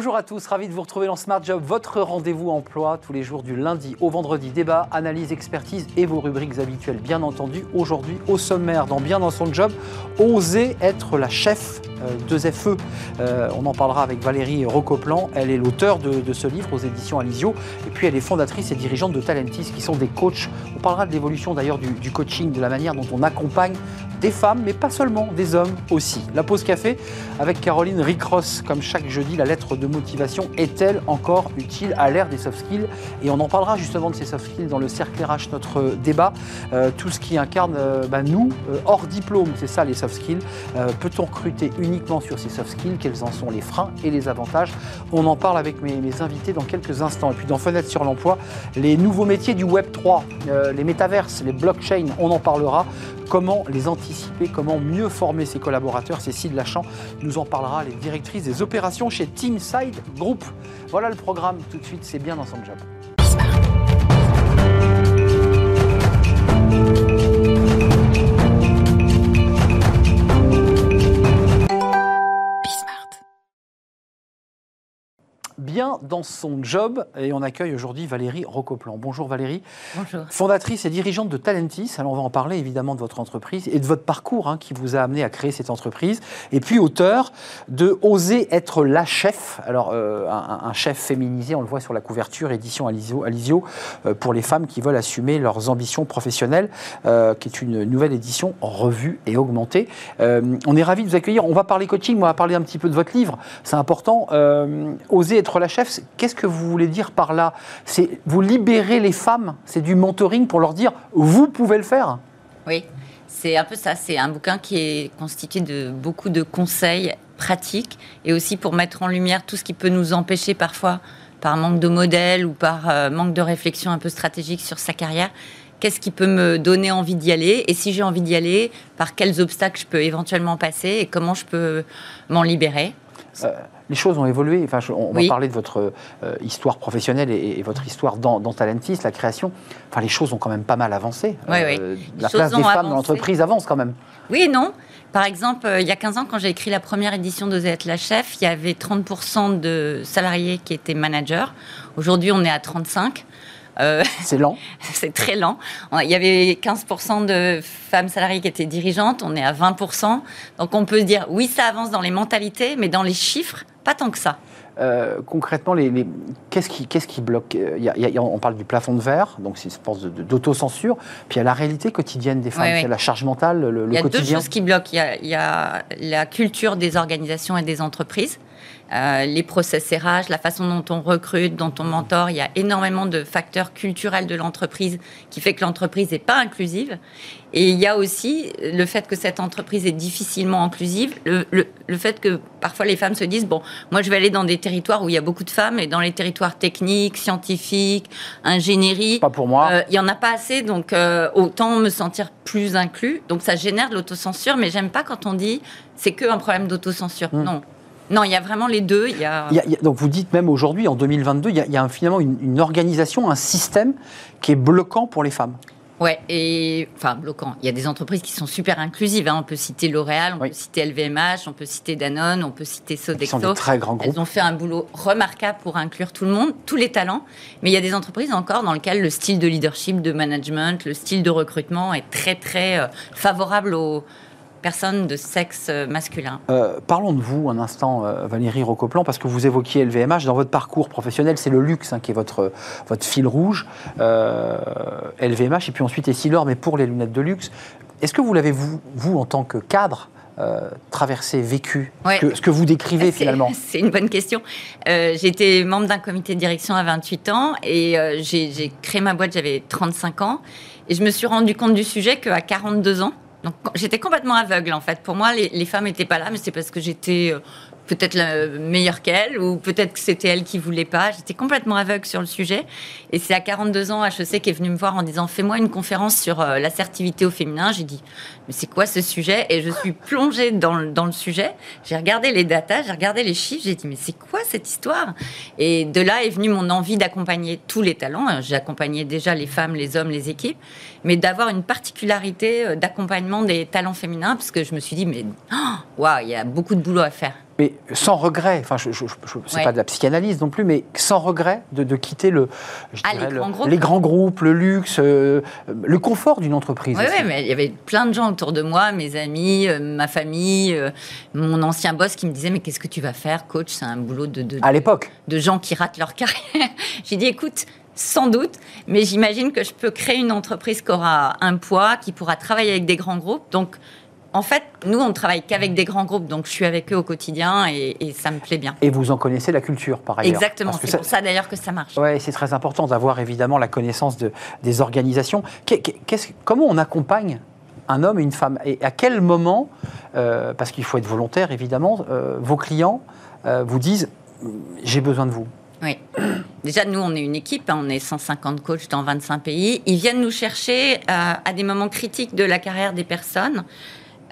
Bonjour à tous, ravi de vous retrouver dans Smart Job, votre rendez-vous emploi tous les jours du lundi au vendredi. Débat, analyse, expertise et vos rubriques habituelles, bien entendu. Aujourd'hui, au sommaire, dans Bien dans son job, oser être la chef euh, de FE. Euh, on en parlera avec Valérie Rocoplan. Elle est l'auteur de, ce livre aux éditions Alizio. Et puis, elle est fondatrice et dirigeante de Talentis, qui sont des coachs. On parlera de l'évolution d'ailleurs du, du coaching, de la manière dont on accompagne des femmes, mais pas seulement, des hommes aussi. La pause café avec Caroline Ricross, comme chaque jeudi, la lettre de motivation est-elle encore utile à l'ère des soft skills? Et on en parlera justement de ces soft skills dans le cercle RH, notre débat. Euh, tout ce qui incarne euh, bah, nous, euh, hors diplôme, c'est ça les soft skills. Peut-on recruter uniquement sur ces soft skills? Quels en sont les freins et les avantages? On en parle avec mes, mes, invités dans quelques instants. Et puis dans Fenêtre sur l'emploi, les nouveaux métiers du Web 3, les métaverses, les blockchains, on en parlera comment les anticiper, comment mieux former ses collaborateurs. Cécile Lachamp nous en parlera, les directrices des opérations chez Teamside Group. Voilà le programme tout de suite, c'est bien dans son job. Bien dans son job. Et on accueille aujourd'hui Valérie Rocoplan. Bonjour Valérie. Bonjour. Fondatrice et dirigeante de Talentis. Alors on va en parler évidemment de votre entreprise et de votre parcours hein, qui vous a amené à créer cette entreprise. Et puis auteur de Oser être la chef. Alors euh, un, chef féminisé, on le voit sur la couverture, édition Alizio, Alizio euh, pour les femmes qui veulent assumer leurs ambitions professionnelles, euh, qui est une nouvelle édition revue et augmentée. on est ravis de vous accueillir. On va parler coaching, on va parler un petit peu de votre livre. C'est important. Oser être la chef, qu'est-ce que vous voulez dire par là? C'est vous libérer les femmes, c'est du mentoring pour leur dire vous pouvez le faire? Oui, c'est un peu ça. C'est un bouquin qui est constitué de beaucoup de conseils pratiques et aussi pour mettre en lumière tout ce qui peut nous empêcher parfois par manque de modèle ou par euh, manque de réflexion un peu stratégique sur sa carrière. Qu'est-ce qui peut me donner envie d'y aller Et si j'ai envie d'y aller, par quels obstacles je peux éventuellement passer et comment je peux m'en libérer? Euh, les choses ont évolué. Enfin, on va parler de votre euh, histoire professionnelle et, votre histoire dans, Talentis, la création. Enfin, les choses ont quand même pas mal avancé. Euh, la place des femmes dans l'entreprise avance quand même. Oui et non. Par exemple, il y a 15 ans, quand j'ai écrit la première édition de être la chef, il y avait 30% de salariés qui étaient managers. Aujourd'hui, on est à 35. Euh, c'est lent. c'est très lent. Il y avait 15% de femmes salariées qui étaient dirigeantes, on est à 20%. Donc on peut se dire, oui, ça avance dans les mentalités, mais dans les chiffres, pas tant que ça. Euh, concrètement, les, qu'est-ce qui, bloque On parle du plafond de verre, donc c'est une espèce d'autocensure. Puis il y a la réalité quotidienne des femmes, il y a la charge mentale, le, quotidien. Il y a deux choses qui bloquent. il y a la culture des organisations et des entreprises. Euh, les process RH, la façon dont on recrute, dont on mentor. Il y a énormément de facteurs culturels de l'entreprise qui fait que l'entreprise n'est pas inclusive. Et il y a aussi le fait que cette entreprise est difficilement inclusive, le, fait que parfois les femmes se disent, bon, moi je vais aller dans des territoires où il y a beaucoup de femmes, et dans les territoires techniques, scientifiques, ingénierie, pas pour moi. Euh, il n'y en a pas assez, donc euh, autant me sentir plus inclus. Donc ça génère de l'autocensure, mais j'aime pas quand on dit c'est que un problème d'autocensure. Hmm. Non. Non, il y a vraiment les deux. Il y a... donc vous dites même aujourd'hui, en 2022, il y a, finalement une, organisation, un système qui est bloquant pour les femmes. Ouais, et enfin bloquant. Il y a des entreprises qui sont super inclusives. Hein. On peut citer L'Oréal, on peut citer LVMH, on peut citer Danone, on peut citer Sodexo. Sont très grands groupes. Elles ont fait un boulot remarquable pour inclure tout le monde, tous les talents. Mais il y a des entreprises encore dans lesquelles le style de leadership, de management, le style de recrutement est très très euh, favorable aux personnes de sexe masculin. Euh, parlons de vous un instant, euh, Valérie Rocoplan, parce que vous évoquiez LVMH. Dans votre parcours professionnel, c'est le luxe hein, qui est votre, votre fil rouge. LVMH euh, et puis ensuite Essilor, mais pour les lunettes de luxe. Est-ce que vous l'avez, vous, vous, en tant que cadre, traversé, vécu, ce, que, vous décrivez finalement C'est une bonne question. J'étais membre d'un comité de direction à 28 ans et j'ai créé ma boîte, j'avais 35 ans. Et je me suis rendu compte du sujet qu'à 42 ans, donc j'étais complètement aveugle en fait. Pour moi, les, femmes n'étaient pas là, mais c'est parce que j'étais euh, peut-être meilleure qu'elle, ou peut-être que c'était elle qui voulait pas. J'étais complètement aveugle sur le sujet. Et c'est à 42 ans, HEC qui est venu me voir en disant Fais-moi une conférence sur euh, l'assertivité au féminin. J'ai dit Mais c'est quoi ce sujet? Et je suis plongée dans, le sujet. J'ai regardé les datas, j'ai regardé les chiffres. J'ai dit Mais c'est quoi cette histoire? Et de là est venue mon envie d'accompagner tous les talents. J'ai accompagné déjà les femmes, les hommes, les équipes, mais d'avoir une particularité euh, d'accompagnement des talents féminins, parce que je me suis dit Mais waouh, il y a beaucoup de boulot à faire. Mais sans regret, enfin, je, je, c'est pas de la psychanalyse non plus, mais sans regret de, quitter le, ah, les, grands groupes. les, grands groupes. le luxe, euh, le confort d'une entreprise. Oui, mais il y avait plein de gens autour de moi, mes amis, euh, ma famille, euh, mon ancien boss qui me disait mais qu'est-ce que tu vas faire, coach? C'est un boulot de, de à l'époque de gens qui ratent leur carrière. J'ai dit écoute, sans doute, mais j'imagine que je peux créer une entreprise qui aura un poids, qui pourra travailler avec des grands groupes. Donc en fait, nous, on ne travaille qu'avec des grands groupes, donc je suis avec eux au quotidien et, ça me plaît bien. Et vous en connaissez la culture, par ailleurs Exactement, c'est pour ça d'ailleurs que ça marche. Oui, c'est très important d'avoir évidemment la connaissance de, des organisations. comment on accompagne un homme et une femme? Et à quel moment, euh, parce qu'il faut être volontaire évidemment, euh, vos clients euh, vous disent j'ai besoin de vous oui. Déjà, nous, on est une équipe, hein, on est 150 coachs dans 25 pays. Ils viennent nous chercher à des moments critiques de la carrière des personnes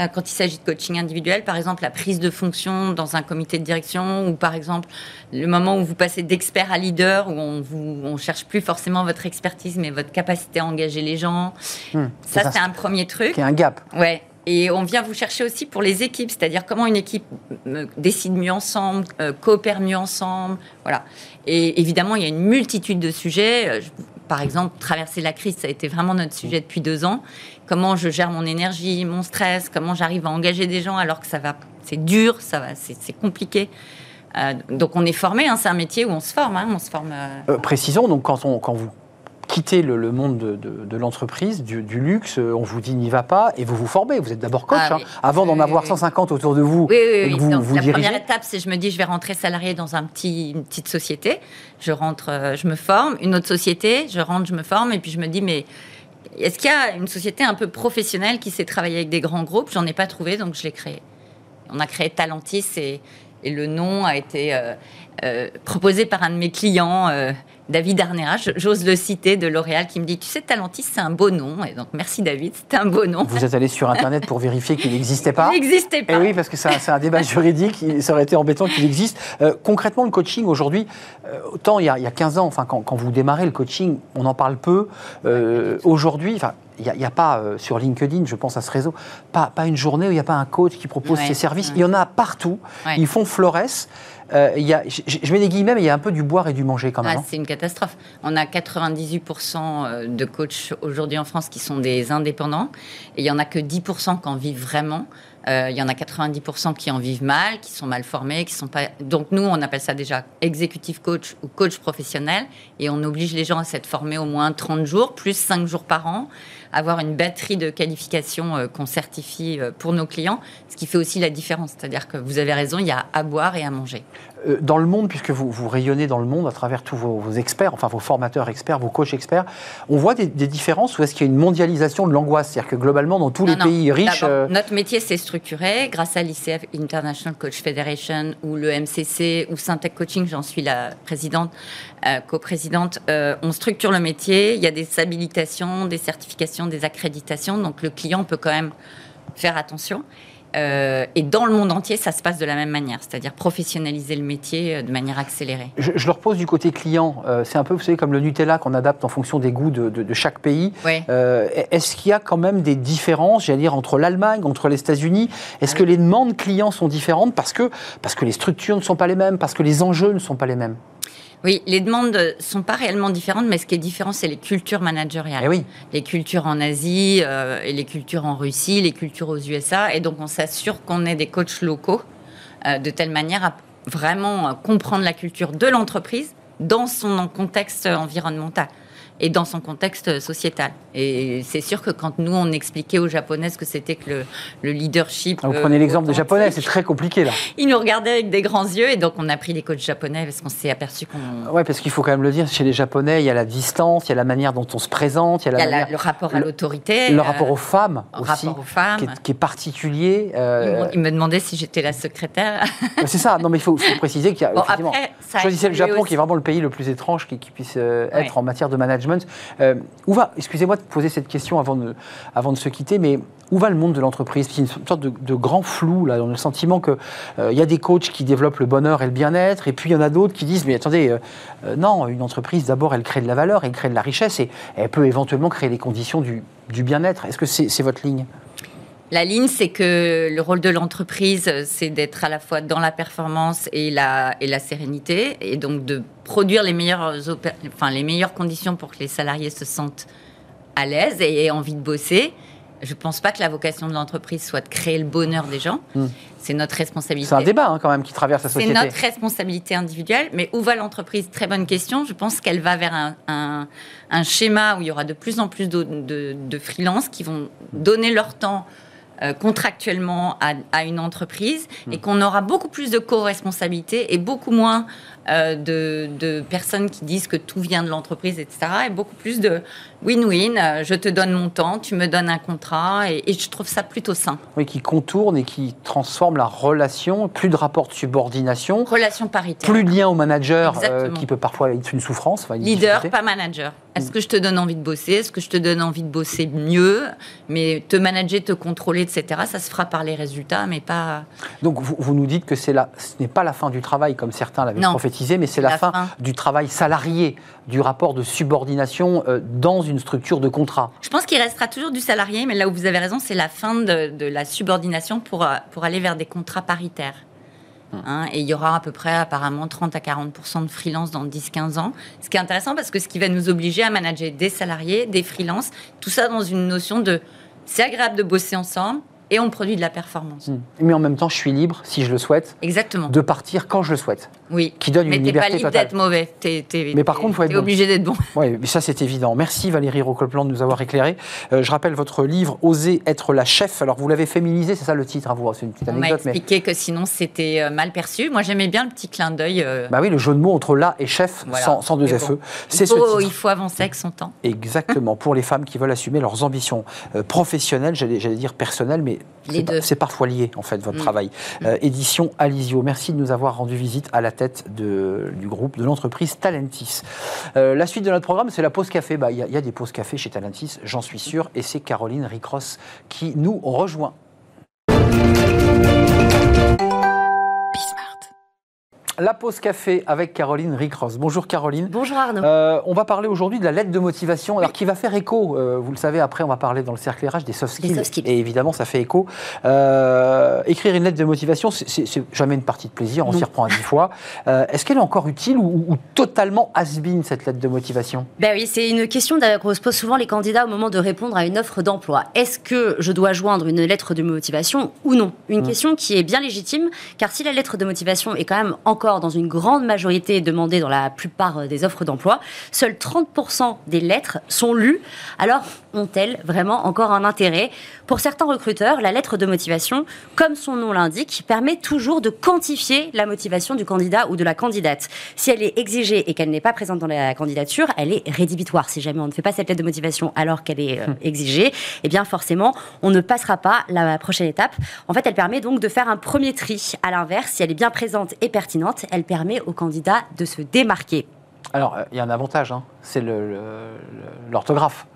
quand il s'agit de coaching individuel, par exemple la prise de fonction dans un comité de direction, ou par exemple le moment où vous passez d'expert à leader, où on vous, on cherche plus forcément votre expertise, mais votre capacité à engager les gens. Hmm. ça, c'est un premier truc. Il y a un gap. Ouais. Et on vient vous chercher aussi pour les équipes, c'est-à-dire comment une équipe euh, décide mieux ensemble, euh, coopère mieux ensemble. Voilà. Et évidemment, il y a une multitude de sujets. Par exemple, traverser la crise, ça a été vraiment notre sujet depuis deux ans comment je gère mon énergie, mon stress, comment j'arrive à engager des gens alors que ça va, c'est dur, ça va, c'est compliqué. Euh, donc on est formé, hein, c'est un métier où on se forme, hein, on se forme. Euh, euh, précisons donc quand on quand vous quittez le, monde de, l'entreprise, du, luxe, on vous dit n'y va pas et vous vous formez. Vous êtes d'abord coach, ah hein, avant d'en avoir 150 autour de vous. Oui, oui, oui. Vous, la première étape, c'est je me dis je vais rentrer salarié dans un petit, une petite société. Je rentre, je me forme. Une autre société, je rentre, je me forme et puis je me dis mais est-ce qu'il y a une société un peu professionnelle qui sait travailler avec des grands groupes? J'en ai pas trouvé, donc je l'ai créé. On a créé Talentis et, le nom a été euh, euh, proposé par un de mes clients, euh, David Arnera, j'ose le citer, de L'Oréal, qui me dit Tu sais, Talentis, c'est un beau nom. Et donc, merci David, c'est un beau nom. Vous êtes allé sur Internet pour vérifier qu'il n'existait pas Il n'existait pas. Et oui, parce que c'est un, débat juridique, ça aurait été embêtant qu'il existe. Euh, concrètement, le coaching aujourd'hui, euh, autant il y, a, il y, a, 15 ans, enfin, quand, quand, vous démarrez le coaching, on en parle peu. Euh, aujourd'hui, enfin, il n'y a, pas sur LinkedIn, je pense à ce réseau, pas, pas une journée où il n'y a pas un coach qui propose ses services. Il y en a partout. Ils font flores. Euh, y a, je, mets des guillemets, mais il y a un peu du boire et du manger quand même. Ah, c'est une catastrophe. On a 98% euh, de coachs aujourd'hui en France qui sont des indépendants, et il y en a que 10% qui en vivent vraiment. Euh, il y en a 90% qui en vivent mal, qui sont mal formés, qui sont pas. Donc nous, on appelle ça déjà exécutif coach ou coach professionnel, et on oblige les gens à s'être formés au moins 30 jours, plus 5 jours par an avoir une batterie de qualifications euh, qu'on certifie euh, pour nos clients, ce qui fait aussi la différence. C'est-à-dire que vous avez raison, il y a à boire et à manger. Euh, dans le monde, puisque vous, vous rayonnez dans le monde à travers tous vos, experts, enfin vos formateurs experts, vos coachs experts, on voit des, différences ou est-ce qu'il y a une mondialisation de l'angoisse? C'est-à-dire que globalement, dans tous les pays riches. Notre métier s'est structuré grâce à l'ICF International Coach Federation ou le MCC ou Syntec Coaching, j'en suis la présidente, coprésidente. on structure le métier, il y a des habilitations, des certifications des accréditations, donc le client peut quand même faire attention. Euh, et dans le monde entier, ça se passe de la même manière, c'est-à-dire professionnaliser le métier euh, de manière accélérée. Je, je le repose du côté client. Euh, c'est un peu, vous savez, comme le Nutella qu'on adapte en fonction des goûts de, chaque pays. Est-ce qu'il y a quand même des différences, j'allais dire, entre l'Allemagne, entre les États-Unis? Est-ce que les demandes clients sont différentes parce que, parce que les structures ne sont pas les mêmes, parce que les enjeux ne sont pas les mêmes? Oui, les demandes sont pas réellement différentes, mais ce qui est différent, c'est les cultures managériales. Eh oui. Les cultures en Asie, euh, et les cultures en Russie, les cultures aux USA. Et donc, on s'assure qu'on ait des coachs locaux euh, de telle manière à vraiment comprendre la culture de l'entreprise dans son contexte environnemental et dans son contexte sociétal. Et c'est sûr que quand nous, on expliquait aux Japonais ce que c'était que le, le leadership. vous prenez l'exemple des Japonais, c'est très compliqué là. Ils nous regardaient avec des grands yeux et donc on a pris les coachs japonais parce qu'on s'est aperçu qu'on. Ouais, parce qu'il faut quand même le dire, chez les Japonais, il y a la distance, il y a la manière dont on se présente, il y a, la le rapport à l'autorité. Le, rapport aux femmes aussi. Rapport aux femmes. Qui est, particulier. Euh... Ils, me demandaient si j'étais la secrétaire. c'est ça, non mais il faut, préciser qu'il y a. Bon, après, choisissez le Japon qui est vraiment le pays le plus étrange qui, puisse euh, être en matière de management. Euh, excusez-moi de poser cette question avant de, se quitter, mais où va le monde de l'entreprise? C'est une sorte de, grand flou, là, dans le sentiment qu'il euh, y a des coachs qui développent le bonheur et le bien-être, et puis il y en a d'autres qui disent, mais attendez, euh, euh, non, une entreprise, d'abord, elle crée de la valeur, elle crée de la richesse, et elle peut éventuellement créer les conditions du bien-être. Est-ce que c'est votre ligne? La ligne, c'est que le rôle de l'entreprise, c'est d'être à la fois dans la performance et la, et la sérénité, et donc de produire les meilleures, enfin, les meilleures conditions pour que les salariés se sentent à l'aise et aient envie de bosser. Je ne pense pas que la vocation de l'entreprise soit de créer le bonheur des gens. Hmm. C'est notre responsabilité. C'est un débat hein, quand même qui traverse la société. C'est notre responsabilité individuelle. Mais où va l'entreprise? Très bonne question. Je pense qu'elle va vers un, un, schéma où il y aura de plus en plus de, de, de freelances qui vont donner leur temps contractuellement à, une entreprise et hmm. qu'on aura beaucoup plus de co-responsabilité et beaucoup moins euh, de, personnes qui disent que tout vient de l'entreprise, etc. Et beaucoup plus de win-win. Euh, je te donne mon temps, tu me donnes un contrat, et, je trouve ça plutôt sain. Oui, qui contourne et qui transforme la relation. Plus de rapport de subordination. Relation paritaire. Plus de lien au manager, euh, qui peut parfois être une souffrance. Leader, pas manager. Est-ce que je te donne envie de bosser? Est-ce que je te donne envie de bosser mieux? Mais te manager, te contrôler, etc., ça se fera par les résultats, mais pas. Donc vous, nous dites que c'est la, ce n'est pas la fin du travail, comme certains l'avaient prophétisé, mais c'est la, fin, du travail salarié, du rapport de subordination euh, dans une structure de contrat. Je pense qu'il restera toujours du salarié, mais là où vous avez raison, c'est la fin de, la subordination pour, euh, pour aller vers des contrats paritaires. Hein, et il y aura à peu près apparemment 30 à 40% de freelance dans 10-15 ans. Ce qui est intéressant parce que ce qui va nous obliger à manager des salariés, des freelances, tout ça dans une notion de c'est agréable de bosser ensemble, et on produit de la performance. Hmm. Mais en même temps, je suis libre, si je le souhaite, Exactement. de partir quand je le souhaite. Oui. Qui donne une liberté totale. Mais pas libre d'être mauvais. Es, mais par contre, faut être obligé d'être bon. Oui, mais ça c'est évident. Merci Valérie Rocolplan de nous avoir éclairé. Euh, je rappelle votre livre Oser être la chef. Alors vous l'avez féminisé, c'est ça le titre à vous. C'est une petite anecdote. On m'a expliqué que sinon c'était euh, mal perçu. Moi j'aimais bien le petit clin d'œil. Euh, bah oui, le jeu de mots entre la et chef sans, deux FE. C'est ce titre. Il faut avancer avec son temps. Exactement. pour les femmes qui veulent assumer leurs ambitions professionnelles, j'allais dire personnelles, mais c'est parfois lié, en fait, votre mm. travail. Euh, édition Alizio, merci de nous avoir rendu visite à la tête de, du groupe, de l'entreprise Talentis. Euh, la suite de notre programme, c'est la pause café. Bah, il bah, y, y, a des pauses café chez Talentis, j'en suis sûr, et c'est Caroline Ricross qui nous rejoint. La pause café avec Caroline Ricross. Bonjour Caroline. Bonjour Arnaud. Euh, on va parler aujourd'hui de la lettre de motivation, alors qui va faire écho. Euh, vous le savez, après on va parler dans le cercle RH des soft skills. Et évidemment, ça fait écho. Euh, écrire une lettre de motivation, c'est jamais une partie de plaisir. On s'y reprend à dix fois. Est-ce qu'elle est encore utile ou, totalement has-been cette lettre de motivation? Ben oui, c'est une question que se pose souvent les candidats au moment de répondre à une offre d'emploi. Est-ce que je dois joindre une lettre de motivation ou non? Une mmh. question qui est bien légitime, car si la lettre de motivation est quand même encore dans une grande majorité demandée dans la plupart euh, des offres d'emploi, seuls 30% des lettres sont lues. Alors, ont-elles vraiment encore un intérêt? Pour certains recruteurs, la lettre de motivation, comme son nom l'indique, permet toujours de quantifier la motivation du candidat ou de la candidate. Si elle est exigée et qu'elle n'est pas présente dans la candidature, elle est rédhibitoire. Si jamais on ne fait pas cette lettre de motivation alors qu'elle est euh, hum. exigée, eh bien forcément, on ne passera pas la prochaine étape. En fait, elle permet donc de faire un premier tri. À l'inverse, si elle est bien présente et pertinente, elle permet aux candidats de se démarquer. Alors, euh, il y a un avantage, hein. c'est l'orthographe.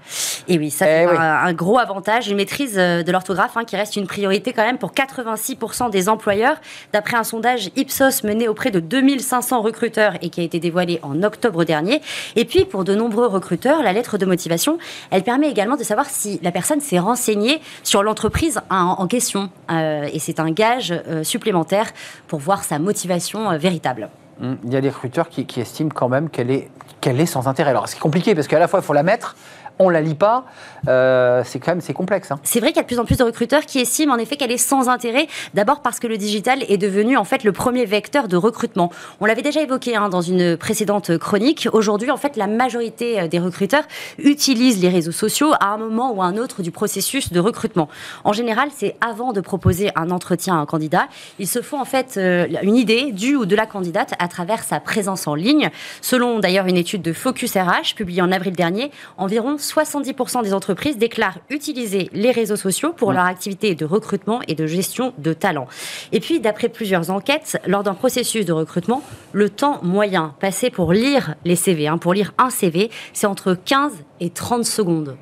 Et oui, ça eh c'est un, gros avantage, une maîtrise euh, de l'orthographe hein, qui reste une priorité quand même pour 86% des employeurs, d'après un sondage Ipsos mené auprès de 2500 recruteurs et qui a été dévoilé en octobre dernier. Et puis, pour de nombreux recruteurs, la lettre de motivation, elle permet également de savoir si la personne s'est renseignée sur l'entreprise en, question. Euh, et c'est un gage supplémentaire pour voir sa motivation véritable. Hum, il y a des recruteurs qui, estiment quand même qu'elle est, qu'elle est sans intérêt. Alors c'est compliqué parce qu'à la fois il faut la mettre, on la lit pas, euh, c'est quand même c'est complexe. Hein. C'est vrai qu'il y a de plus en plus de recruteurs qui estiment en effet qu'elle est sans intérêt. D'abord parce que le digital est devenu en fait le premier vecteur de recrutement. On l'avait déjà évoqué hein, dans une précédente chronique. Aujourd'hui, en fait, la majorité euh, des recruteurs utilisent les réseaux sociaux à un moment ou à un autre du processus de recrutement. En général, c'est avant de proposer un entretien à un candidat. Ils se font en fait euh, une idée du ou de la candidate à travers sa présence en ligne. Selon d'ailleurs une étude de Focus RH publiée en avril dernier, environ 70% des entreprises déclarent utiliser les réseaux sociaux pour leur activité de recrutement et de gestion de talents. Et puis, d'après plusieurs enquêtes, lors d'un processus de recrutement, le temps moyen passé pour lire les CV, hein, pour lire un CV, c'est entre 15 et 30 secondes.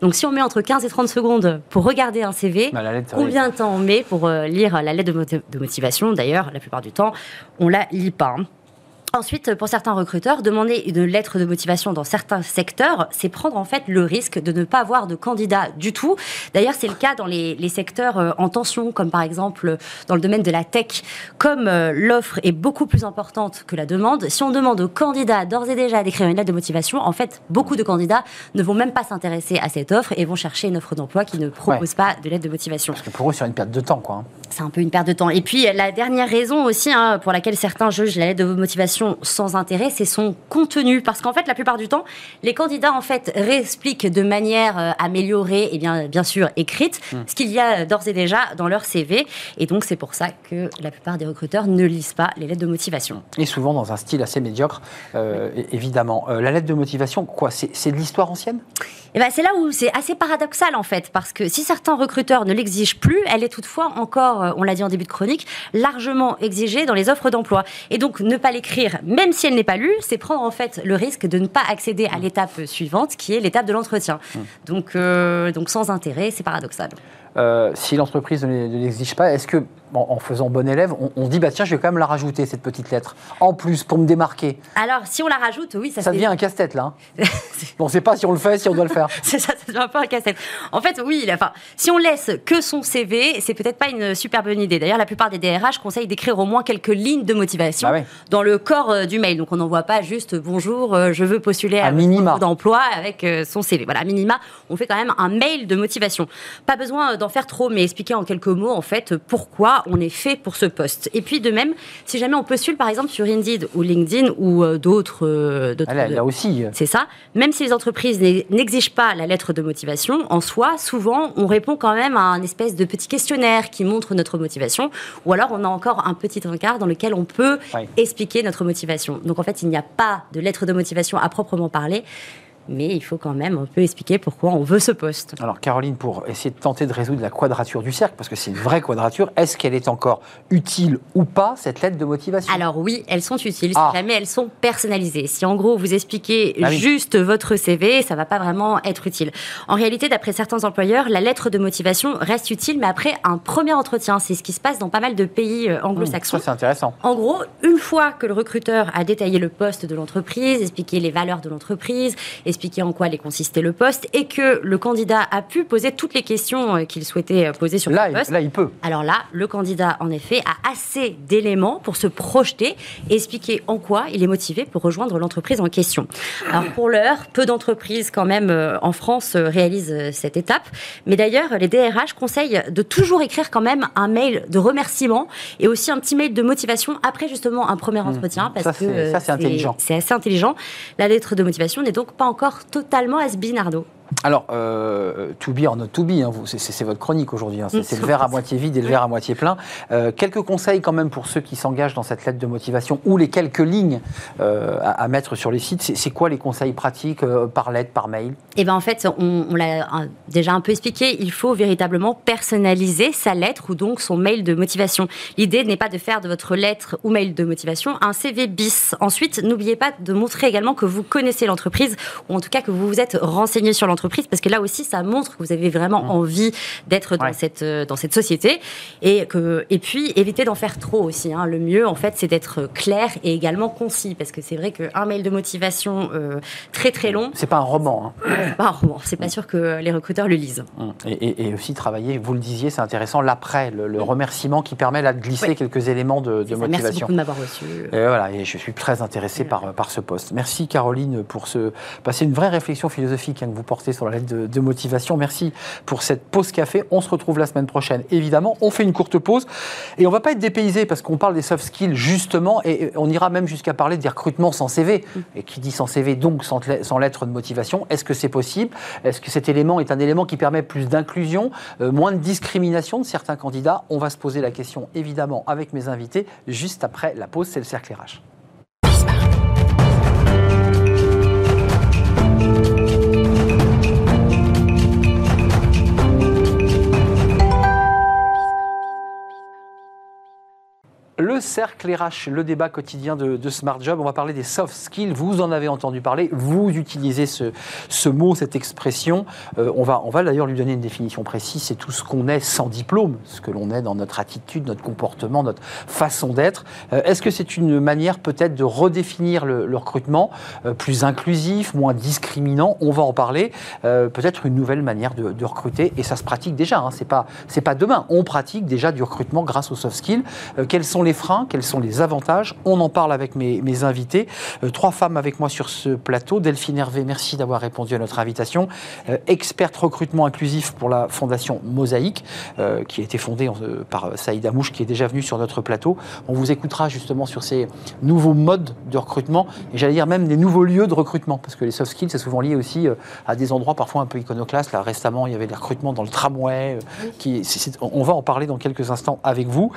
Donc si on met entre 15 et 30 secondes pour regarder un CV, bah, combien de temps on met pour euh, lire la lettre de, motivation? D'ailleurs, la plupart du temps, on la lit pas. Hein. Ensuite, pour certains recruteurs, demander une lettre de motivation dans certains secteurs, c'est prendre en fait le risque de ne pas avoir de candidat du tout. D'ailleurs, c'est le cas dans les, secteurs euh, en tension, comme par exemple dans le domaine de la tech. Comme euh, l'offre est beaucoup plus importante que la demande, si on demande aux candidats d'ores et déjà d'écrire une lettre de motivation, en fait, beaucoup de candidats ne vont même pas s'intéresser à cette offre et vont chercher une offre d'emploi qui ne propose pas de lettre de motivation. Parce que pour eux, c'est une perte de temps, quoi. C'est un peu une perte de temps. Et puis, la dernière raison aussi, hein, pour laquelle certains jugent la lettre de motivation sans intérêt, c'est son contenu. Parce qu'en fait, la plupart du temps, les candidats, en fait, réexpliquent de manière euh, améliorée et bien, bien sûr écrite hmm. ce qu'il y a d'ores et déjà dans leur CV. Et donc, c'est pour ça que la plupart des recruteurs ne lisent pas les lettres de motivation. Et souvent dans un style assez médiocre, euh, évidemment. Euh, la lettre de motivation, quoi C'est de l'histoire ancienne? Et eh ben c'est là où c'est assez paradoxal en fait, parce que si certains recruteurs ne l'exigent plus, elle est toutefois encore, euh, on l'a dit en début de chronique, largement exigée dans les offres d'emploi. Et donc ne pas l'écrire, même si elle n'est pas lue, c'est prendre en fait le risque de ne pas accéder à l'étape suivante, qui est l'étape de l'entretien. Mmh. Donc, euh, donc sans intérêt, c'est paradoxal. Euh, si l'entreprise ne l'exige pas, est-ce que en, faisant bon élève, on, dit bah tiens, je vais quand même la rajouter cette petite lettre en plus pour me démarquer. Alors si on la rajoute, oui, ça. Ça devient un casse-tête là. Hein. on ne sait pas si on le fait, si on doit le faire. c'est ça, ça devient pas un casse-tête. En fait, oui, enfin, si on laisse que son CV, c'est peut-être pas une super bonne idée. D'ailleurs, la plupart des DRH conseillent d'écrire au moins quelques lignes de motivation bah dans le corps euh, du mail. Donc on n'envoie pas juste bonjour, euh, je veux postuler à, un d'emploi avec euh, son CV. Voilà, minima, on fait quand même un mail de motivation. Pas besoin d'en faire trop, mais expliquer en quelques mots en fait pourquoi on est fait pour ce poste. Et puis de même, si jamais on postule par exemple sur Indeed ou LinkedIn ou euh, d'autres, euh, ah, là, aussi. C'est ça. Même si les entreprises n'exigent pas la lettre de motivation, en soi, souvent on répond quand même à un espèce de petit questionnaire qui montre notre motivation, ou alors on a encore un petit encart dans lequel on peut expliquer notre motivation. Donc en fait, il n'y a pas de lettre de motivation à proprement parler, mais il faut quand même un peu expliquer pourquoi on veut ce poste. Alors Caroline, pour essayer de tenter de résoudre la quadrature du cercle, parce que c'est une vraie quadrature, est-ce qu'elle est encore utile ou pas, cette lettre de motivation? Alors oui, elles sont utiles, ah. si jamais elles sont personnalisées. Si en gros vous expliquez ah juste votre CV, ça va pas vraiment être utile. En réalité, d'après certains employeurs, la lettre de motivation reste utile, mais après un premier entretien. C'est ce qui se passe dans pas mal de pays euh, anglo-saxons. ça c'est intéressant. En gros, une fois que le recruteur a détaillé le poste de l'entreprise, expliqué les valeurs de l'entreprise, expliquer en quoi allait consister le poste et que le candidat a pu poser toutes les questions euh, qu'il souhaitait euh, poser sur là, le poste. Là, il peut. Alors là, le candidat, en effet, a assez d'éléments pour se projeter et expliquer en quoi il est motivé pour rejoindre l'entreprise en question. Alors pour l'heure, peu d'entreprises quand même euh, en France réalisent cette étape. Mais d'ailleurs, les DRH conseillent de toujours écrire quand même un mail de remerciement et aussi un petit mail de motivation après justement un premier mmh. entretien. Parce que ça, c'est intelligent. C'est assez intelligent. La lettre de motivation n'est donc pas encore totalement à Binardo. Alors, euh, to be or not to be, hein, c'est votre chronique aujourd'hui. Hein. c'est le verre à moitié vide et le verre à moitié plein. Euh, quelques conseils quand même pour ceux qui s'engagent dans cette lettre de motivation ou les quelques lignes euh, à, mettre sur les sites. C'est quoi les conseils pratiques euh, par lettre, par mail? Eh bien, en fait, on, on l'a déjà un peu expliqué. Il faut véritablement personnaliser sa lettre ou donc son mail de motivation. L'idée n'est pas de faire de votre lettre ou mail de motivation un CV bis. Ensuite, n'oubliez pas de montrer également que vous connaissez l'entreprise ou en tout cas que vous vous êtes renseigné sur l'entreprise parce que là aussi, ça montre que vous avez vraiment mmh. envie d'être dans, cette, euh, dans cette société. Et, que, et puis, éviter d'en faire trop aussi. Hein. Le mieux, en fait, c'est d'être clair et également concis, parce que c'est vrai qu'un mail de motivation euh, très très long. C'est pas un roman. Hein. pas un roman. C'est pas sûr que les recruteurs le lisent. Mmh. Et, aussi travailler, vous le disiez, c'est intéressant, l'après, le, remerciement qui permet là, de glisser quelques éléments de, de motivation. Merci beaucoup de m'avoir reçu. Et voilà, et je suis très intéressé par, par ce poste. Merci Caroline pour ce, passer une vraie réflexion philosophique hein, que vous portez sur la lettre de, motivation. Merci pour cette pause café. On se retrouve la semaine prochaine, évidemment. On fait une courte pause et on va pas être dépaysé parce qu'on parle des soft skills justement et on ira même jusqu'à parler des recrutements sans CV. Mm. Et qui dit sans CV, donc sans, sans lettre de motivation. Est-ce que c'est possible? Est-ce que cet élément est un élément qui permet plus d'inclusion, euh, moins de discrimination de certains candidats? On va se poser la question évidemment avec mes invités juste après la pause. C'est le cercle RH. Le cercle RH, le débat quotidien de, Smart Job. On va parler des soft skills. Vous en avez entendu parler. Vous utilisez ce, ce mot, cette expression. Euh, on va, on va d'ailleurs lui donner une définition précise. C'est tout ce qu'on est sans diplôme, ce que l'on est dans notre attitude, notre comportement, notre façon d'être. Euh, est-ce que c'est une manière peut-être de redéfinir le, recrutement euh, plus inclusif, moins discriminant? On va en parler. peut-être une nouvelle manière de, recruter. Et ça se pratique déjà. Hein. C'est pas, pas demain. On pratique déjà du recrutement grâce aux soft skills. quels sont les freins, quels sont les avantages? On en parle avec mes, invités. Euh, trois femmes avec moi sur ce plateau. Delphine Hervé, merci d'avoir répondu à notre invitation. Euh, experte recrutement inclusif pour la fondation Mosaïque, euh, qui a été fondée par Saïd Amouche, qui est déjà venu sur notre plateau. On vous écoutera justement sur ces nouveaux modes de recrutement, et j'allais dire même des nouveaux lieux de recrutement, parce que les soft skills, c'est souvent lié aussi à des endroits parfois un peu iconoclastes. Là, récemment, il y avait des recrutements dans le tramway. Qui, on va en parler dans quelques instants avec vous.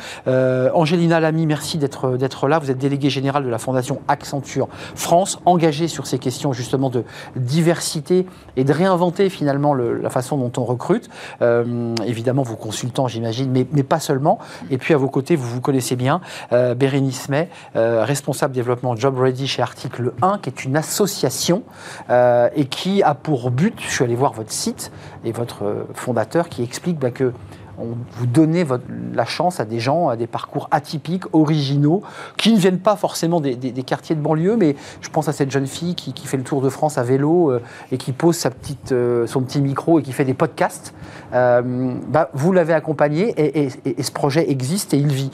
Angélina Lamy, merci d'être là. Vous êtes délégué général de la Fondation Accenture France, engagé sur ces questions justement de diversité et de réinventer finalement la façon dont on recrute. Euh, évidemment, vous consultant, j'imagine, mais, pas seulement. Et puis à vos côtés, vous vous connaissez bien, euh, Bérénice May, euh, responsable développement Job Ready chez Article 1, qui est une association euh, et qui a pour but, je suis allé voir votre site et votre fondateur qui explique bah, que vous donnez votre, la chance à des gens, à des parcours atypiques, originaux, qui ne viennent pas forcément des, quartiers de banlieue, mais je pense à cette jeune fille qui, fait le tour de France à vélo euh, et qui pose sa petite, euh, son petit micro et qui fait des podcasts. Euh, bah, vous l'avez accompagné et, ce projet existe et il vit.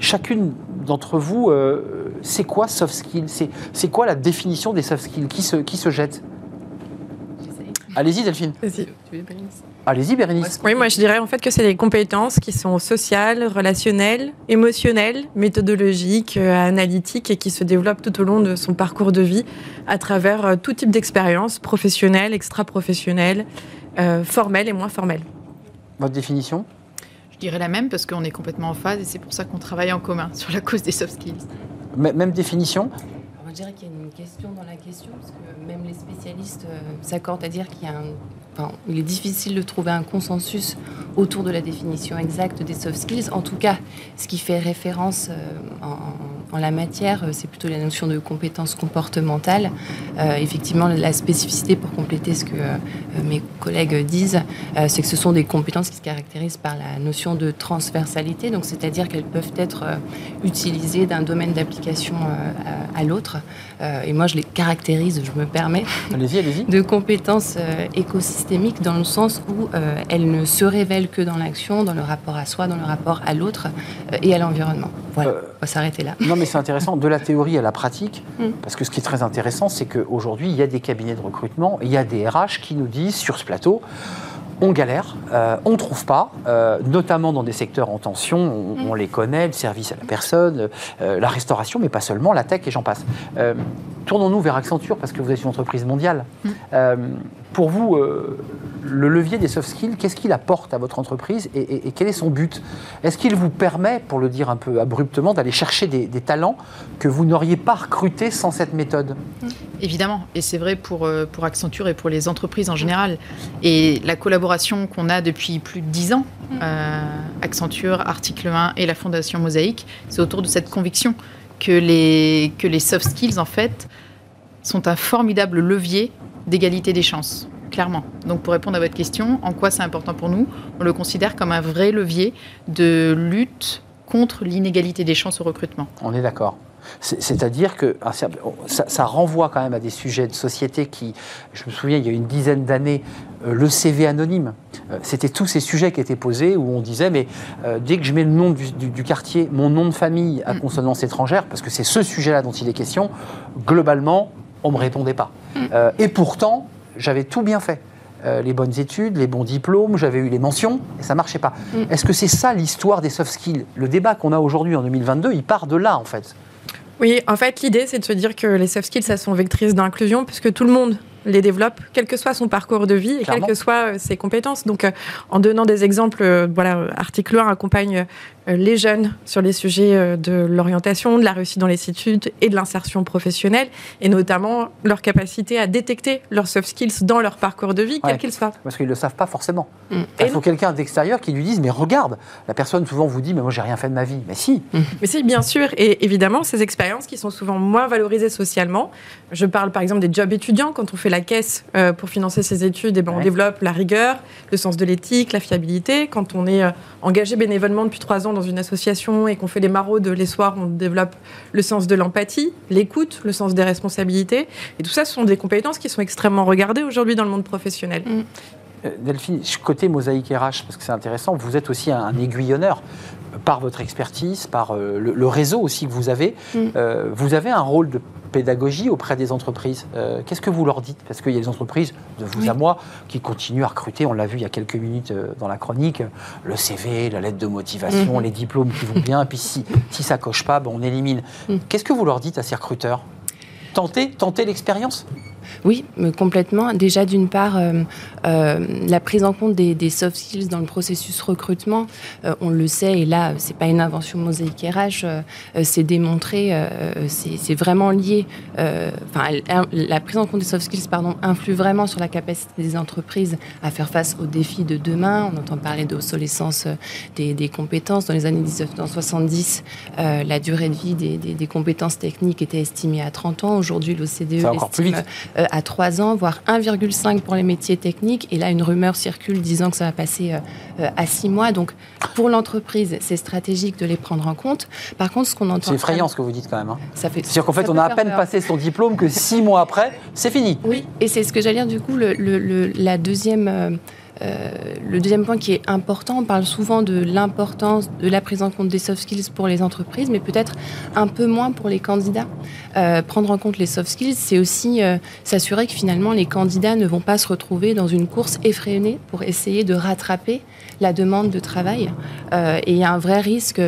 chacune d'entre vous, c'est quoi soft skills C'est quoi la définition des soft skills qui se, qui se jette? Allez-y Delphine. Vas-y. Allez-y, Bérénice. Oui, moi je dirais en fait que c'est des compétences qui sont sociales, relationnelles, émotionnelles, méthodologiques, euh, analytiques et qui se développent tout au long de son parcours de vie à travers euh, tout type d'expérience, professionnelle, extra-professionnelle, euh, formelle et moins formelle. Votre définition? Je dirais la même parce qu'on est complètement en phase et c'est pour ça qu'on travaille en commun sur la cause des soft skills. même définition? Je dirais qu'il y a une question dans la question parce que même les spécialistes s'accordent à dire qu'il y a un il est difficile de trouver un consensus autour de la définition exacte des soft skills. En tout cas, ce qui fait référence euh, en, la matière, euh, c'est plutôt la notion de compétences comportementales. Euh, effectivement, la spécificité, pour compléter ce que mes collègues disent, c'est que ce sont des compétences qui se caractérisent par la notion de transversalité, donc c'est-à-dire qu'elles peuvent être utilisées d'un domaine d'application à, l'autre. Et moi, je les caractérise, je me permets, de compétences écosystémiques dans le sens où elles ne se révèlent que dans l'action, dans le rapport à soi, dans le rapport à l'autre euh, et à l'environnement. Voilà, euh, on va s'arrêter là. Non, mais c'est intéressant, de la théorie à la pratique, mm. parce que ce qui est très intéressant, c'est qu'aujourd'hui, il y a des cabinets de recrutement, il y a des RH qui nous disent sur ce plateau, on galère, euh, on ne trouve pas, notamment dans des secteurs en tension, on, mm. les connaît, le service à la personne, la restauration, mais pas seulement, la tech et j'en passe. Tournons-nous vers Accenture, parce que vous êtes une entreprise mondiale. Mm. pour vous, le levier des soft skills, qu'est-ce qu'il apporte à votre entreprise et, quel est son but? Est-ce qu'il vous permet, pour le dire un peu abruptement, d'aller chercher des, talents que vous n'auriez pas recrutés sans cette méthode? Évidemment, et c'est vrai pour, euh, pour Accenture et pour les entreprises en général. Et la collaboration qu'on a depuis plus de dix ans, euh, Accenture, Article 1 et la Fondation Mosaïque, c'est autour de cette conviction que les, que les soft skills, en fait, sont un formidable levier d'égalité des chances clairement. Donc pour répondre à votre question, en quoi c'est important pour nous On le considère comme un vrai levier de lutte contre l'inégalité des chances au recrutement. On est d'accord. C'est-à-dire que ah, ça, renvoie quand même à des sujets de société qui, je me souviens, il y a une dizaine d'années, euh, le CV anonyme, euh, c'était tous ces sujets qui étaient posés où on disait, mais euh, dès que je mets le nom du, quartier, mon nom de famille à mm. consonance étrangère, parce que c'est ce sujet-là dont il est question, globalement, on ne me répondait pas. Mm. et pourtant, j'avais tout bien fait. Euh, les bonnes études, les bons diplômes, j'avais eu les mentions, et ça marchait pas. Mm. Est-ce que c'est ça l'histoire des soft skills? Le débat qu'on a aujourd'hui en 2022, il part de là, en fait. Oui, en fait, l'idée, c'est de se dire que les soft skills, ça sont vectrices d'inclusion, puisque tout le monde les développe, quel que soit son parcours de vie et quelles que soient euh, ses compétences. Donc, euh, en donnant des exemples, euh, voilà, article 1 accompagne les jeunes sur les sujets de l'orientation, de la réussite dans les études et de l'insertion professionnelle, et notamment leur capacité à détecter leurs soft skills dans leur parcours de vie, Ouais. quel qu'il soit. Parce qu'ils ne le savent pas forcément. Mm. Il faut quelqu'un d'extérieur qui lui dise Mais regarde, la personne souvent vous dit Mais moi, j'ai rien fait de ma vie. Mais si, Mais si, bien sûr. Et évidemment, ces expériences qui sont souvent moins valorisées socialement. Je parle par exemple des jobs étudiants. Quand on fait la caisse euh, pour financer ses études, eh ben, on Ouais. développe la rigueur, le sens de l'éthique, la fiabilité. Quand on est euh, engagé bénévolement depuis trois ans dans une association et qu'on fait les maraudes les soirs, on développe le sens de l'empathie, l'écoute, le sens des responsabilités. Et tout ça, ce sont des compétences qui sont extrêmement regardées aujourd'hui dans le monde professionnel. Euh, Delphine, côté mosaïque RH, parce que c'est intéressant, vous êtes aussi un, aiguillonneur par votre expertise, par le, le réseau aussi que vous avez. Mm. Euh, vous avez un rôle de pédagogie auprès des entreprises. Euh, Qu'est-ce que vous leur dites? Parce qu'il y a des entreprises, de vous Oui. à moi, qui continuent à recruter. On l'a vu il y a quelques minutes euh, dans la chronique. Le CV, la lettre de motivation, Mhm. les diplômes qui vont bien. Et puis si, si ça coche pas, ben, on élimine. Mm. Qu'est-ce que vous leur dites à ces recruteurs? Tentez, tentez l'expérience? Oui, mais complètement. Déjà, d'une part, euh, euh, la prise en compte des, des soft skills dans le processus recrutement, euh, on le sait, et là, c'est pas une invention mosaïque RH, euh, euh, c'est démontré, euh, c'est vraiment lié. euh, Enfin, la prise en compte des soft skills, pardon, influe vraiment sur la capacité des entreprises à faire face aux défis de demain. On entend parler d'obsolescence euh, des, des compétences. Dans les années 1970, euh, la durée de vie des, des- des compétences techniques était estimée à 30 ans. Aujourd'hui, l'OCDE Ça va encore plus l'estime euh, à 3 ans, voire 1,5 pour les métiers techniques. Et là, une rumeur circule disant que ça va passer euh, euh, à 6 mois. Donc, pour l'entreprise, c'est stratégique de les prendre en compte. Par contre, ce qu'on entend... C'est effrayant ce que vous dites quand même. hein. Ça fait, C'est-à-dire qu'en fait, on a à peine peur. passé son diplôme que six mois après, c'est fini. Oui, et c'est ce que j'allais dire du coup, le, le- le- la deuxième, euh, le deuxième point qui est important, on parle souvent de l'importance de la prise en compte des soft skills pour les entreprises, mais peut-être un peu moins pour les candidats. Euh, prendre en compte les soft skills, c'est aussi euh, s'assurer que finalement les candidats ne vont pas se retrouver dans une course effrénée pour essayer de rattraper la demande de travail. Et il y a un vrai risque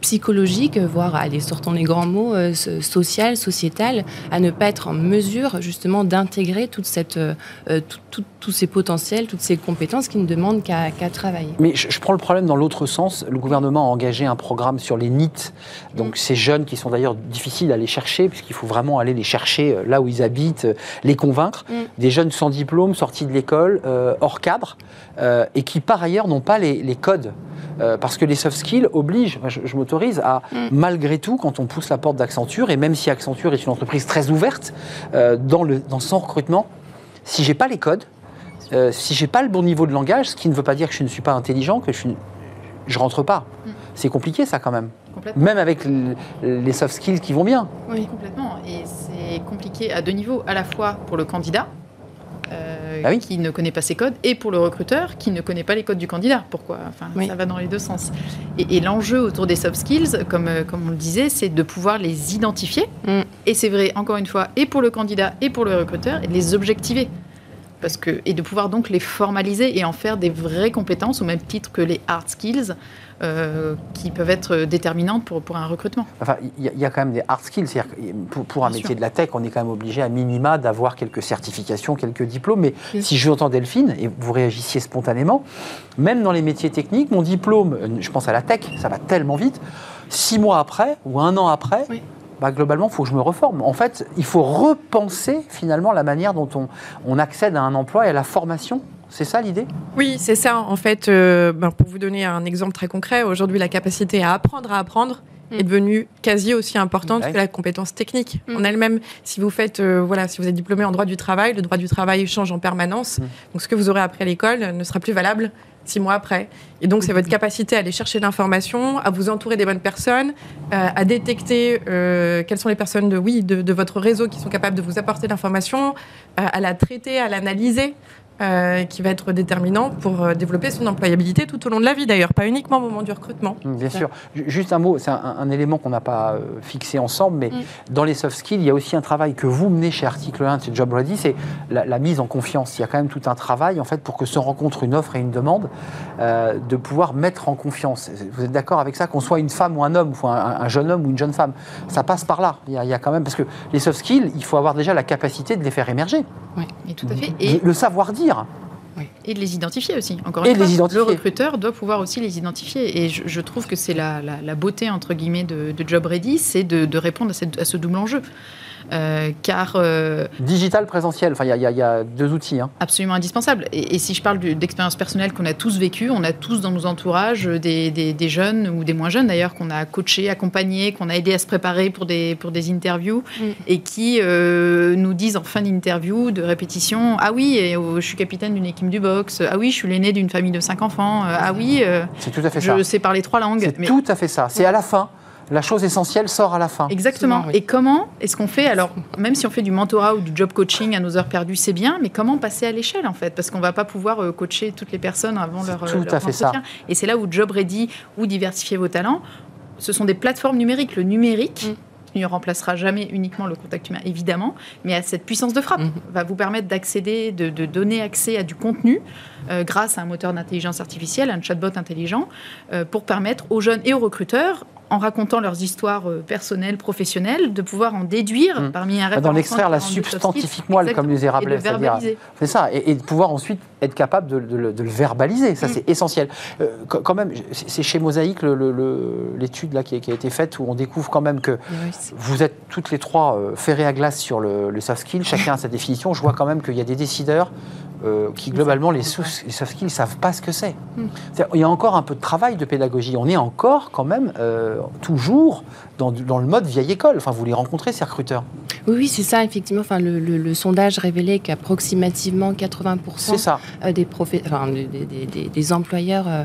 psychologique, voire, allez, sortons les grands mots, euh, so- social, sociétal, à ne pas être en mesure justement d'intégrer toute cette, euh, euh, tout- tout- tous ces potentiels, toutes ces compétences qui ne demandent qu'à qu'à travailler. Mais je, je prends le problème dans l'autre sens. Le gouvernement a engagé un programme sur les NIT, donc ces jeunes qui sont d'ailleurs difficiles à aller chercher, puisqu'il faut vraiment aller les chercher là où ils habitent, les convaincre. Mm. Des jeunes sans diplôme, sortis de l'école, euh, hors cadre, et qui par ailleurs n'ont pas les, les codes. Parce que les soft skills obligent, je, à, Mm. malgré tout, quand on pousse la porte d'Accenture, et même si Accenture est une entreprise très ouverte euh, dans, le, dans son recrutement, si j'ai pas les codes, euh, si j'ai pas le bon niveau de langage, ce qui ne veut pas dire que je ne suis pas intelligent, que je, suis, je rentre pas. Mm. C'est compliqué ça quand même. Même avec les soft skills qui vont bien. Oui, complètement. Et c'est compliqué à deux niveaux, à la fois pour le candidat, euh, Bah oui. qui ne connaît pas ses codes, et pour le recruteur, qui ne connaît pas les codes du candidat. Pourquoi? Enfin, Oui. ça va dans les deux sens. Et, et l'enjeu autour des soft skills, comme, euh, comme on le disait, c'est de pouvoir les identifier. Mm. Et c'est vrai, encore une fois, et pour le candidat et pour le recruteur, et de les objectiver. Parce que, et de pouvoir donc les formaliser et en faire des vraies compétences au même titre que les hard skills euh, qui peuvent être déterminantes pour, pour un recrutement. Enfin, il y, a- il y a quand même des hard skills. Que pour, pour un Bien métier sûr. de la tech, on est quand même obligé à minima d'avoir quelques certifications, quelques diplômes. Mais Oui. si je entends Delphine, et vous réagissiez spontanément, même dans les métiers techniques, mon diplôme, euh, je pense à la tech, ça va tellement vite. Six mois après ou un an après, Oui. bah, globalement, il faut que je me reforme. En fait, il faut repenser finalement la manière dont on, on accède à un emploi et à la formation. C'est ça l'idée? Oui, c'est ça. En fait, euh, ben, pour vous donner un exemple très concret, aujourd'hui, la capacité à apprendre à apprendre Mm. est devenue quasi aussi importante Ouais. que la compétence technique en elle-même. Si vous faites, euh, voilà, si vous êtes diplômé en droit du travail, le droit du travail change en permanence. Mm. Donc, ce que vous aurez appris à l'école ne sera plus valable six mois après. Et donc, c'est votre capacité à aller chercher l'information, à vous entourer des bonnes personnes, euh, à détecter euh, quelles sont les personnes de, oui, de, de votre réseau qui sont capables de vous apporter l'information, euh, à la traiter, à l'analyser euh, qui va être déterminant pour euh, développer son employabilité tout au long de la vie d'ailleurs, pas uniquement au moment du recrutement. Mm, Bien sûr. Ju- Juste un mot, c'est un, un élément qu'on n'a pas euh, fixé ensemble, mais dans les soft skills, il y a aussi un travail que vous menez chez Article 1 de chez Job Ready, c'est la, la mise en confiance. Il y a quand même tout un travail, en fait, pour que se rencontre une offre et une demande, euh, de pouvoir mettre en confiance. Vous êtes d'accord avec ça, qu'on soit une femme ou un homme, ou un, un jeune homme ou une jeune femme, ça passe par là. Il y, a, il y a quand même, parce que les soft skills, il faut avoir déjà la capacité de les faire émerger, Et tout à fait. Et, le et de les identifier aussi. Encore Et une fois, le recruteur doit pouvoir aussi les identifier. Et je, je trouve que c'est la, la- la beauté, entre guillemets, de, de Job Ready, c'est de, de répondre à, cette- à ce double enjeu. Euh, car euh, Digital, présentiel, enfin, il y a, il y a- il y a deux outils. hein. absolument indispensable. Et, et si je parle d'expérience personnelle qu'on a tous vécue, on a tous dans nos entourages des, des- des jeunes ou des moins jeunes d'ailleurs qu'on a coachés, accompagnés, qu'on a aidés à se préparer pour des, pour des interviews Mm. et qui euh, nous disent en fin d'interview, de répétition, ah oui, et, oh, je suis capitaine d'une équipe du boxe, ah oui, je suis l'aîné d'une famille de cinq enfants, ah oui, euh, C'est tout à fait ça. je sais parler trois langues. C'est Mais- tout à fait ça. C'est à la fin. La chose essentielle sort à la fin. Exactement. Oui. Et comment est-ce qu'on fait Alors, même si on fait du mentorat ou du job coaching à nos heures perdues, c'est bien, mais comment passer à l'échelle en fait? Parce qu'on va pas pouvoir euh, coacher toutes les personnes avant leur, euh, tout leur à fait ça. entretien. Et c'est là où Job Ready ou Diversifier vos talents, ce sont des plateformes numériques. Le numérique. Mm. Ne remplacera jamais uniquement le contact humain, évidemment, mais à cette puissance de frappe Mhm. va vous permettre d'accéder, de, de donner accès à du contenu euh, grâce à un moteur d'intelligence artificielle, un chatbot intelligent, euh, pour permettre aux jeunes et aux recruteurs, en racontant leurs histoires euh, personnelles, professionnelles, de pouvoir en déduire Mm. parmi un D'en référencement extraire la 42 soft skills. substantifique moelle, comme les verbaliser. C'est ça, et, et de pouvoir ensuite être capable de, de le- de le verbaliser. Ça, Mm. c'est essentiel. Euh, qu- quand même, c'est chez Mosaïque l'étude là qui a, qui a été faite où on découvre quand même que Oui, vous êtes toutes les trois euh, ferrées à glace sur le, le soft skill. Chacun a sa définition. Je vois quand même qu'il y a des décideurs euh, qui globalement les, soft skills ne savent pas ce que c'est. Mm. C'est-à-dire, Il y a encore un peu de travail de pédagogie. On est encore quand même euh, toujours dans, le mode vieille école. Enfin, vous les rencontrez ces recruteurs. Oui, oui, c'est ça, effectivement. Enfin, le, le- le sondage révélait qu'approximativement 80% C'est ça. euh, des, profé- enfin, des, des- des- des employeurs euh,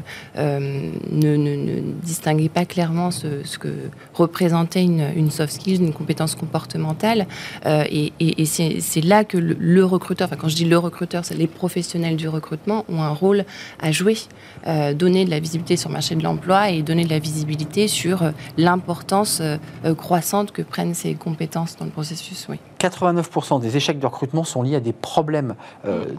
ne, ne- ne distinguaient pas clairement ce, ce que représentait une, une soft skills, une compétence comportementale. Et et- et c'est c'est là que le, le recruteur, enfin quand je dis le recruteur, c'est les professionnels du recrutement, ont un rôle à jouer. Euh, donner de la visibilité sur le marché de l'emploi et donner de la visibilité sur euh, l'importance euh, croissante que prennent ces compétences dans le processus. Oui. 89% des échecs de recrutement sont liés à des problèmes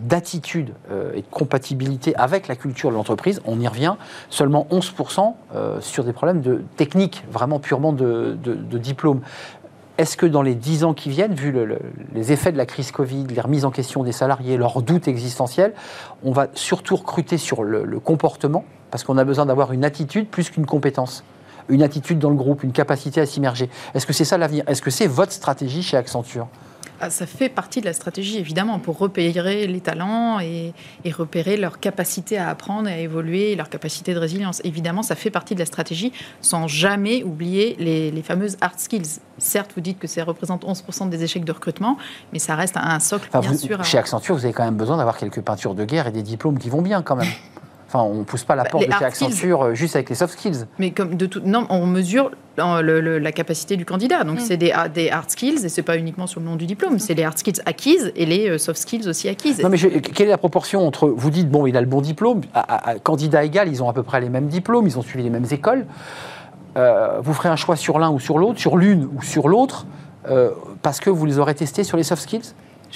d'attitude et de compatibilité avec la culture de l'entreprise. On y revient. Seulement 11% euh, sur des problèmes de technique, vraiment purement de diplôme. Est-ce que dans les 10 ans qui viennent, vu le- le- les effets de la crise Covid, les remises en question des salariés, leurs doutes existentiels, on va surtout recruter sur le comportement, parce qu'on a besoin d'avoir une attitude plus qu'une compétence. Une attitude dans le groupe, une capacité à s'immerger. Est-ce que c'est ça l'avenir? Est-ce que c'est votre stratégie chez Accenture? Ah, Ça fait partie de la stratégie, évidemment, pour repérer les talents et, et repérer leur capacité à apprendre et à évoluer, leur capacité de résilience. Évidemment, ça fait partie de la stratégie, sans jamais oublier les, les fameuses hard skills. Certes, vous dites que ça représente 11% des échecs de recrutement, mais ça reste un socle, Enfin, bien vous- sûr. Chez Accenture, vous avez quand même besoin d'avoir quelques peintures de guerre et des diplômes qui vont bien quand même. Enfin, on ne pousse pas la Bah, porte les de chez. Accenture euh, juste avec les soft skills. Mais comme de tout, non, on mesure euh, le- le- la capacité du candidat. Donc, c'est des, des hard skills, et c'est pas uniquement sur le nom du diplôme, c'est les hard skills acquises et les euh, soft skills aussi acquises. Non, mais je- quelle est la proportion entre, vous dites, bon, il a le bon diplôme, à, à- à candidat égal, ils ont à peu près les mêmes diplômes, ils ont suivi les mêmes écoles. Euh, vous ferez un choix sur l'un ou sur l'autre, sur l'une ou sur l'autre, euh, parce que vous les aurez testés sur les soft skills?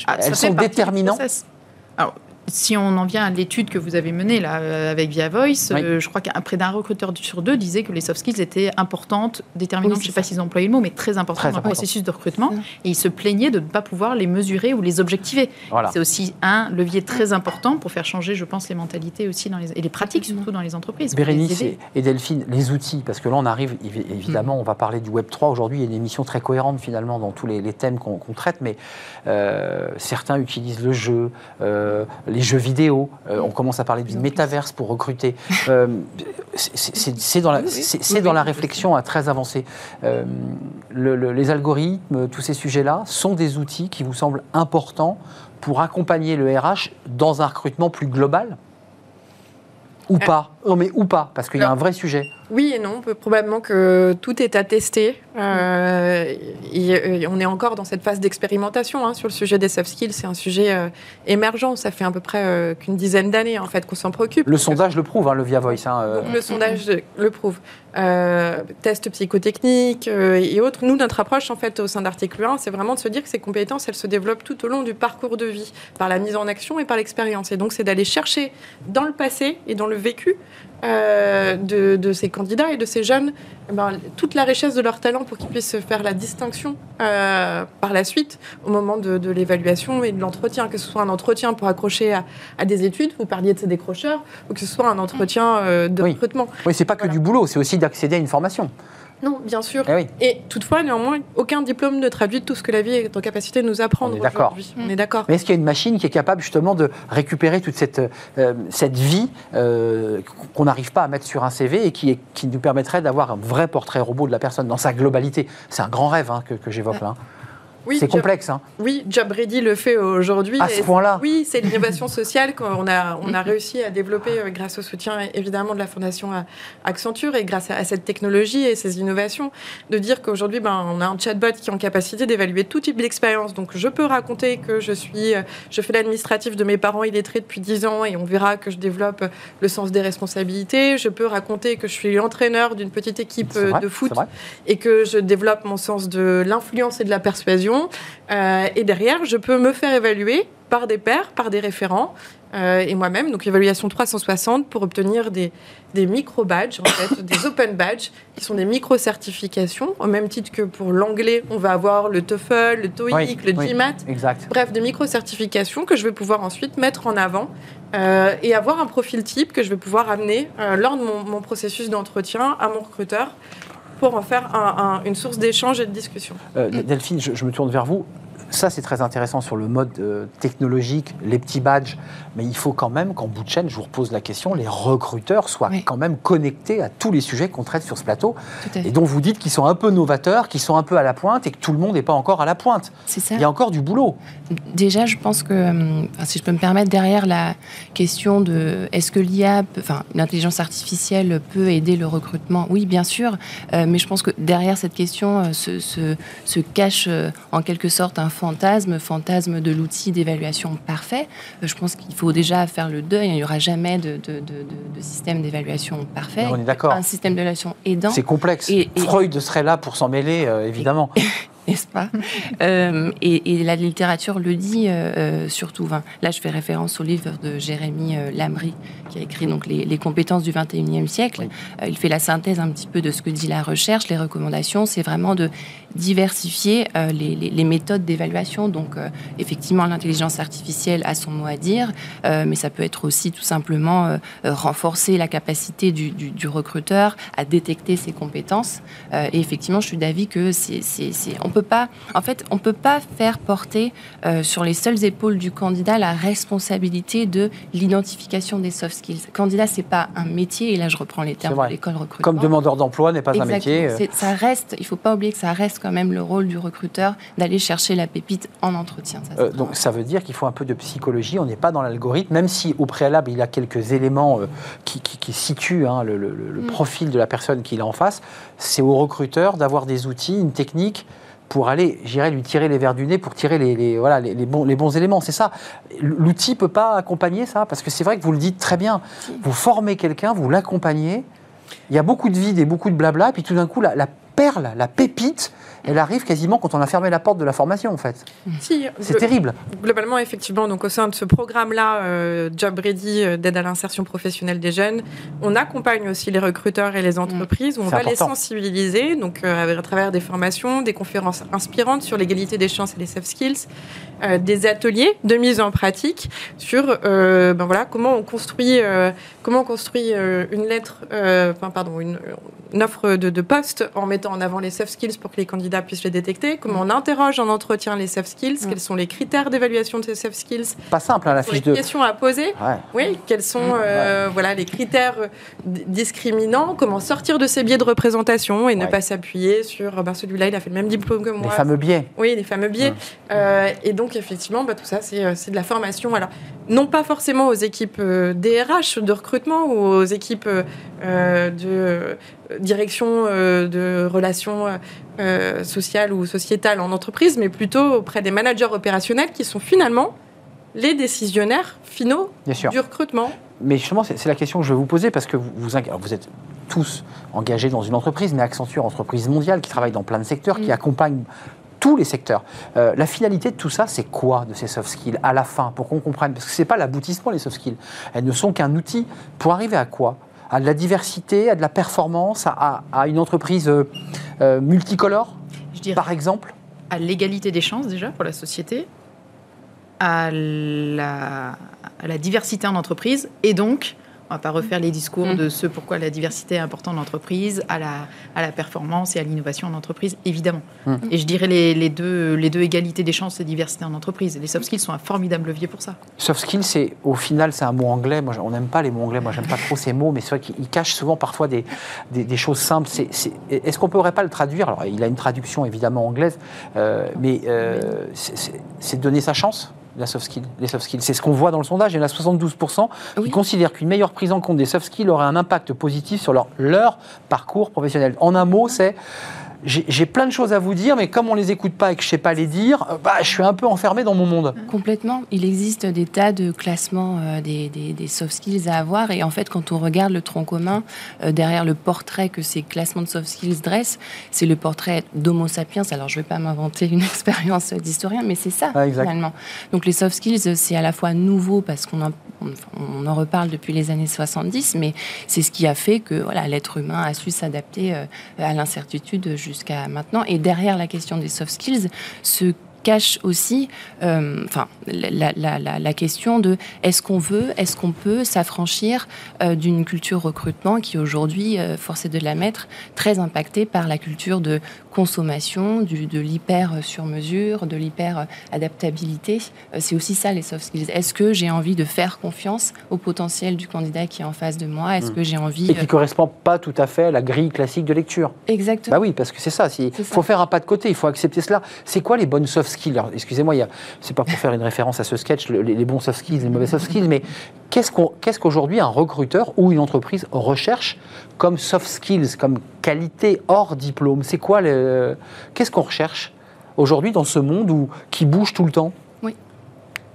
Ah, Elles sont déterminantes? Alors, si on en vient à l'étude que vous avez menée là, euh, avec Via Voice, Oui. euh, je crois qu'un près d'un recruteur sur deux disait que les soft skills étaient importantes, déterminantes, Oui, je ne sais pas s'ils ont employé le mot, mais très importantes Très dans le important. processus de recrutement. Et ils se plaignaient de ne pas pouvoir les mesurer ou les objectiver. Voilà. C'est aussi un levier très important pour faire changer, je pense, les mentalités aussi dans les, et les pratiques surtout dans les entreprises. les Bérénice et, Delphine, les outils, parce que là on arrive, évi- évidemment, on va parler du Web 3 aujourd'hui, il y a une émission très cohérente finalement dans tous les, les thèmes qu'on traite, mais euh, certains utilisent le jeu, euh, les jeux vidéo, euh, on commence à parler du métaverse pour recruter. C'est- dans la, dans réflexion à très avancée. Euh, le- le- les algorithmes, tous ces sujets-là, sont des outils qui vous semblent importants pour accompagner le RH dans un recrutement plus global ou pas? Non mais ou pas, parce qu'il y a un vrai sujet. Oui et non. Probablement que tout est à tester. Euh, et, on est encore dans cette phase d'expérimentation hein, sur le sujet des soft skills. C'est un sujet euh, émergent. Ça fait à peu près euh, qu'une dizaine d'années en fait qu'on s'en préoccupe. Le sondage le prouve, hein, le Via Voice. Hein, le sondage le prouve. tests psychotechniques et autres. Nous, notre approche en fait au sein d'Article 1, c'est vraiment de se dire que ces compétences, elles se développent tout au long du parcours de vie, par la mise en action et par l'expérience. Et donc, c'est d'aller chercher dans le passé et dans le vécu de, de, ces candidats et de ces jeunes eh ben, toute la richesse de leur talent pour qu'ils puissent faire la distinction euh, par la suite au moment de, l'évaluation et de l'entretien, que ce soit un entretien pour accrocher à, des études, vous parliez de ces décrocheurs, ou que ce soit un entretien euh, de recrutement. Oui, c'est pas que du boulot, c'est aussi d'accéder à une formation. Non, bien sûr. Eh et toutefois, néanmoins, aucun diplôme ne traduit tout ce que la vie est en capacité de nous apprendre. D'accord. On est d'accord. Mais est-ce qu'il y a une machine qui est capable justement de récupérer toute cette, euh, cette vie euh, qu'on n'arrive pas à mettre sur un CV et qui, qui nous permettrait d'avoir un vrai portrait robot de la personne dans sa globalité? C'est un grand rêve hein, que, que j'évoque là. Oui, c'est complexe. Hein. Oui, Job Ready le fait aujourd'hui. À ce point-là Oui, c'est l'innovation sociale qu'on a, on a réussi à développer euh, grâce au soutien évidemment de la Fondation Accenture et grâce à, cette technologie et ces innovations. De dire qu'aujourd'hui, ben, on a un chatbot qui est en capacité d'évaluer tout type d'expérience. Donc je peux raconter que je suis, euh, je fais l'administratif de mes parents illettrés depuis 10 ans et on verra que je développe le sens des responsabilités. Je peux raconter que je suis l'entraîneur d'une petite équipe euh, de foot et que je développe mon sens de l'influence et de la persuasion euh, et derrière, je peux me faire évaluer par des pairs, par des référents euh, et moi-même. Donc, évaluation 360 pour obtenir des, des micro-badges, en fait, des open badges, qui sont des micro-certifications. Au même titre que pour l'anglais, on va avoir le TOEFL, le TOEIC, le GMAT. exact. Bref, des micro-certifications que je vais pouvoir ensuite mettre en avant euh, et avoir un profil type que je vais pouvoir amener lors de mon, mon processus d'entretien à mon recruteur pour en faire une source d'échange et de discussion. Euh, Delphine, je, me tourne vers vous ça, c'est très intéressant sur le mode euh, technologique, les petits badges. Mais il faut quand même qu'en bout de chaîne, je vous repose la question, les recruteurs soient quand même connectés à tous les sujets qu'on traite sur ce plateau. Et dont vous dites qu'ils sont un peu novateurs, qu'ils sont un peu à la pointe et que tout le monde n'est pas encore à la pointe. Ça. Il y a encore du boulot. Déjà, je pense que, hum, si je peux me permettre, derrière la question de est-ce que l'IA, enfin, l'intelligence artificielle peut aider le recrutement? Oui, bien sûr. Euh, mais je pense que derrière cette question euh, se, se, cache en quelque sorte un fantasme, fantasme de l'outil d'évaluation parfait. Euh, je pense qu'il faut déjà faire le deuil. Il n'y aura jamais de, système d'évaluation parfait. On est d'accord. Un système d'évaluation aidant. C'est complexe. Et, Freud serait là pour s'en mêler, euh, évidemment. n'est-ce pas? Euh, et, la littérature le dit euh, surtout. là, je fais référence au livre de Jérémy Lamry, qui a écrit donc les, compétences du 21e siècle. il fait la synthèse un petit peu de ce que dit la recherche. Les recommandations, c'est vraiment de diversifier les, méthodes d'évaluation. Donc, effectivement, l'intelligence artificielle a son mot à dire, mais ça peut être aussi tout simplement renforcer la capacité du, du, recruteur à détecter ses compétences. et effectivement, je suis d'avis que c'est, on peut pas, en fait, on peut pas faire porter euh, sur les seules épaules du candidat la responsabilité de l'identification des soft skills. Candidat, c'est pas un métier, et là je reprends les termes de l'école recrutement. Comme demandeur d'emploi n'est pas un métier. Euh. Ça reste, il faut pas oublier que ça reste quand même le rôle du recruteur d'aller chercher la pépite en entretien. Euh, donc ça veut dire qu'il faut un peu de psychologie. On n'est pas dans l'algorithme, même si au préalable il y a quelques éléments qui, situent hein, le, mm. profil de la personne qu'il a en face. C'est au recruteur d'avoir des outils, une technique pour aller, j'irais lui tirer les verres du nez, pour tirer les, voilà, les, bons, les bons éléments. C'est ça. L'outil ne peut pas accompagner ça, parce que c'est vrai que vous le dites très bien. Vous formez quelqu'un, vous l'accompagnez. Il y a beaucoup de vide et beaucoup de blabla, et puis tout d'un coup, la, la perle, la pépite, elle arrive quasiment quand on a fermé la porte de la formation, en fait. Si, c'est terrible. Globalement, effectivement, donc au sein de ce programme-là, euh, Job Ready, euh, d'aide à l'insertion professionnelle des jeunes, on accompagne aussi les recruteurs et les entreprises, où on va les sensibiliser, donc euh, à travers des formations, des conférences inspirantes sur l'égalité des chances et les soft skills, des ateliers de mise en pratique sur, ben voilà, comment on construit, comment on construit une lettre, enfin, pardon, une, offre de, de poste en mettant en avant les soft skills pour que les candidats puissent les détecter, comment on interroge en entretien les soft skills, quels sont les critères d'évaluation de ces soft skills. Pas simple, hein, la fiche de... questions à poser. Oui, quels sont euh, voilà, les critères euh, discriminants, comment sortir de ces biais de représentation et ne pas s'appuyer sur ben, celui-là, il a fait le même diplôme que moi. Les fameux biais. Oui, les fameux biais. Euh, et donc, donc effectivement, bah, tout ça, c'est euh, c'est de la formation. Alors, non pas forcément aux équipes euh, DRH de recrutement ou aux équipes euh, de euh, direction euh, de relations euh, sociales ou sociétales en entreprise, mais plutôt auprès des managers opérationnels qui sont finalement les décisionnaires finaux Bien sûr. du recrutement. Mais justement, c'est la question que je vais vous poser parce que vous, vous, alors, vous êtes tous engagés dans une entreprise, mais Accenture, entreprise mondiale qui travaille dans plein de secteurs, qui Mm. accompagne tous les secteurs. Euh, la finalité de tout ça, c'est quoi de ces soft skills à la fin pour qu'on comprenne? Parce que ce n'est pas l'aboutissement, les soft skills. Elles ne sont qu'un outil pour arriver à quoi? À de la diversité, à de la performance, à, à- à une entreprise euh, euh, multicolore, Je par exemple? à l'égalité des chances déjà pour la société, à la, à la diversité en entreprise et donc, on va pas refaire les discours Mm. de ce pourquoi la diversité est importante en entreprise, à la, à la performance et à l'innovation en entreprise, évidemment. Mm. Et je dirais les, les deux, les deux égalités des chances et diversité en entreprise. Les soft skills sont un formidable levier pour ça. Soft skills, c'est au final, c'est un mot anglais. Moi, on n'aime pas les mots anglais. Moi, j'aime pas trop ces mots, mais c'est vrai qu'ils cachent souvent parfois des, des, des choses simples. C'est- Est-ce qu'on pourrait pas le traduire? Alors, il a une traduction évidemment anglaise, euh, mais euh, c'est- c'est c'est de donner sa chance? La soft skill, les soft skills, c'est ce qu'on voit dans le sondage. Il y en a 72% qui Oui. considèrent qu'une meilleure prise en compte des soft skills aurait un impact positif sur leur, leur parcours professionnel. En un mot, c'est j'ai plein de choses à vous dire, mais comme on les écoute pas et que je sais pas les dire, euh, bah, je suis un peu enfermé dans mon monde. Complètement. Il existe des tas de classements euh, des, des- des soft skills à avoir. Et en fait, quand on regarde le tronc commun, euh, derrière le portrait que ces classements de soft skills dressent, c'est le portrait d'Homo sapiens. Alors, je ne vais pas m'inventer une expérience d'historien, mais c'est ça, Ah, finalement. Donc, les soft skills, c'est à la fois nouveau parce qu'on en, on, on en reparle depuis les années 70, mais c'est ce qui a fait que voilà, l'être humain a su s'adapter euh, à l'incertitude jusqu'à maintenant. Et derrière la question des soft skills, se cache aussi euh, enfin, la, question de est-ce qu'on veut, est-ce qu'on peut s'affranchir euh, d'une culture recrutement qui aujourd'hui, euh, force est de la mettre, très impactée par la culture de consommation, du, de l'hyper sur mesure, de l'hyper adaptabilité. Euh, c'est aussi ça les soft skills. Est-ce que j'ai envie de faire confiance au potentiel du candidat qui est en face de moi? Est-ce Mm. que j'ai envie Et qui ne correspond pas tout à fait à la grille classique de lecture. euh, exactement Bah oui, parce que c'est ça. Il faut faire un pas de côté, il faut accepter cela. C'est quoi les bonnes soft skills? Excusez-moi, a- c'est pas pour faire une référence à ce sketch, le- les, les bons soft skills, les mauvais soft skills, mais qu'est-ce qu'aujourd'hui un recruteur ou une entreprise recherche comme soft skills, comme qualité hors diplôme? C'est quoi Qu'est-ce qu'on recherche aujourd'hui dans ce monde qui bouge tout le temps?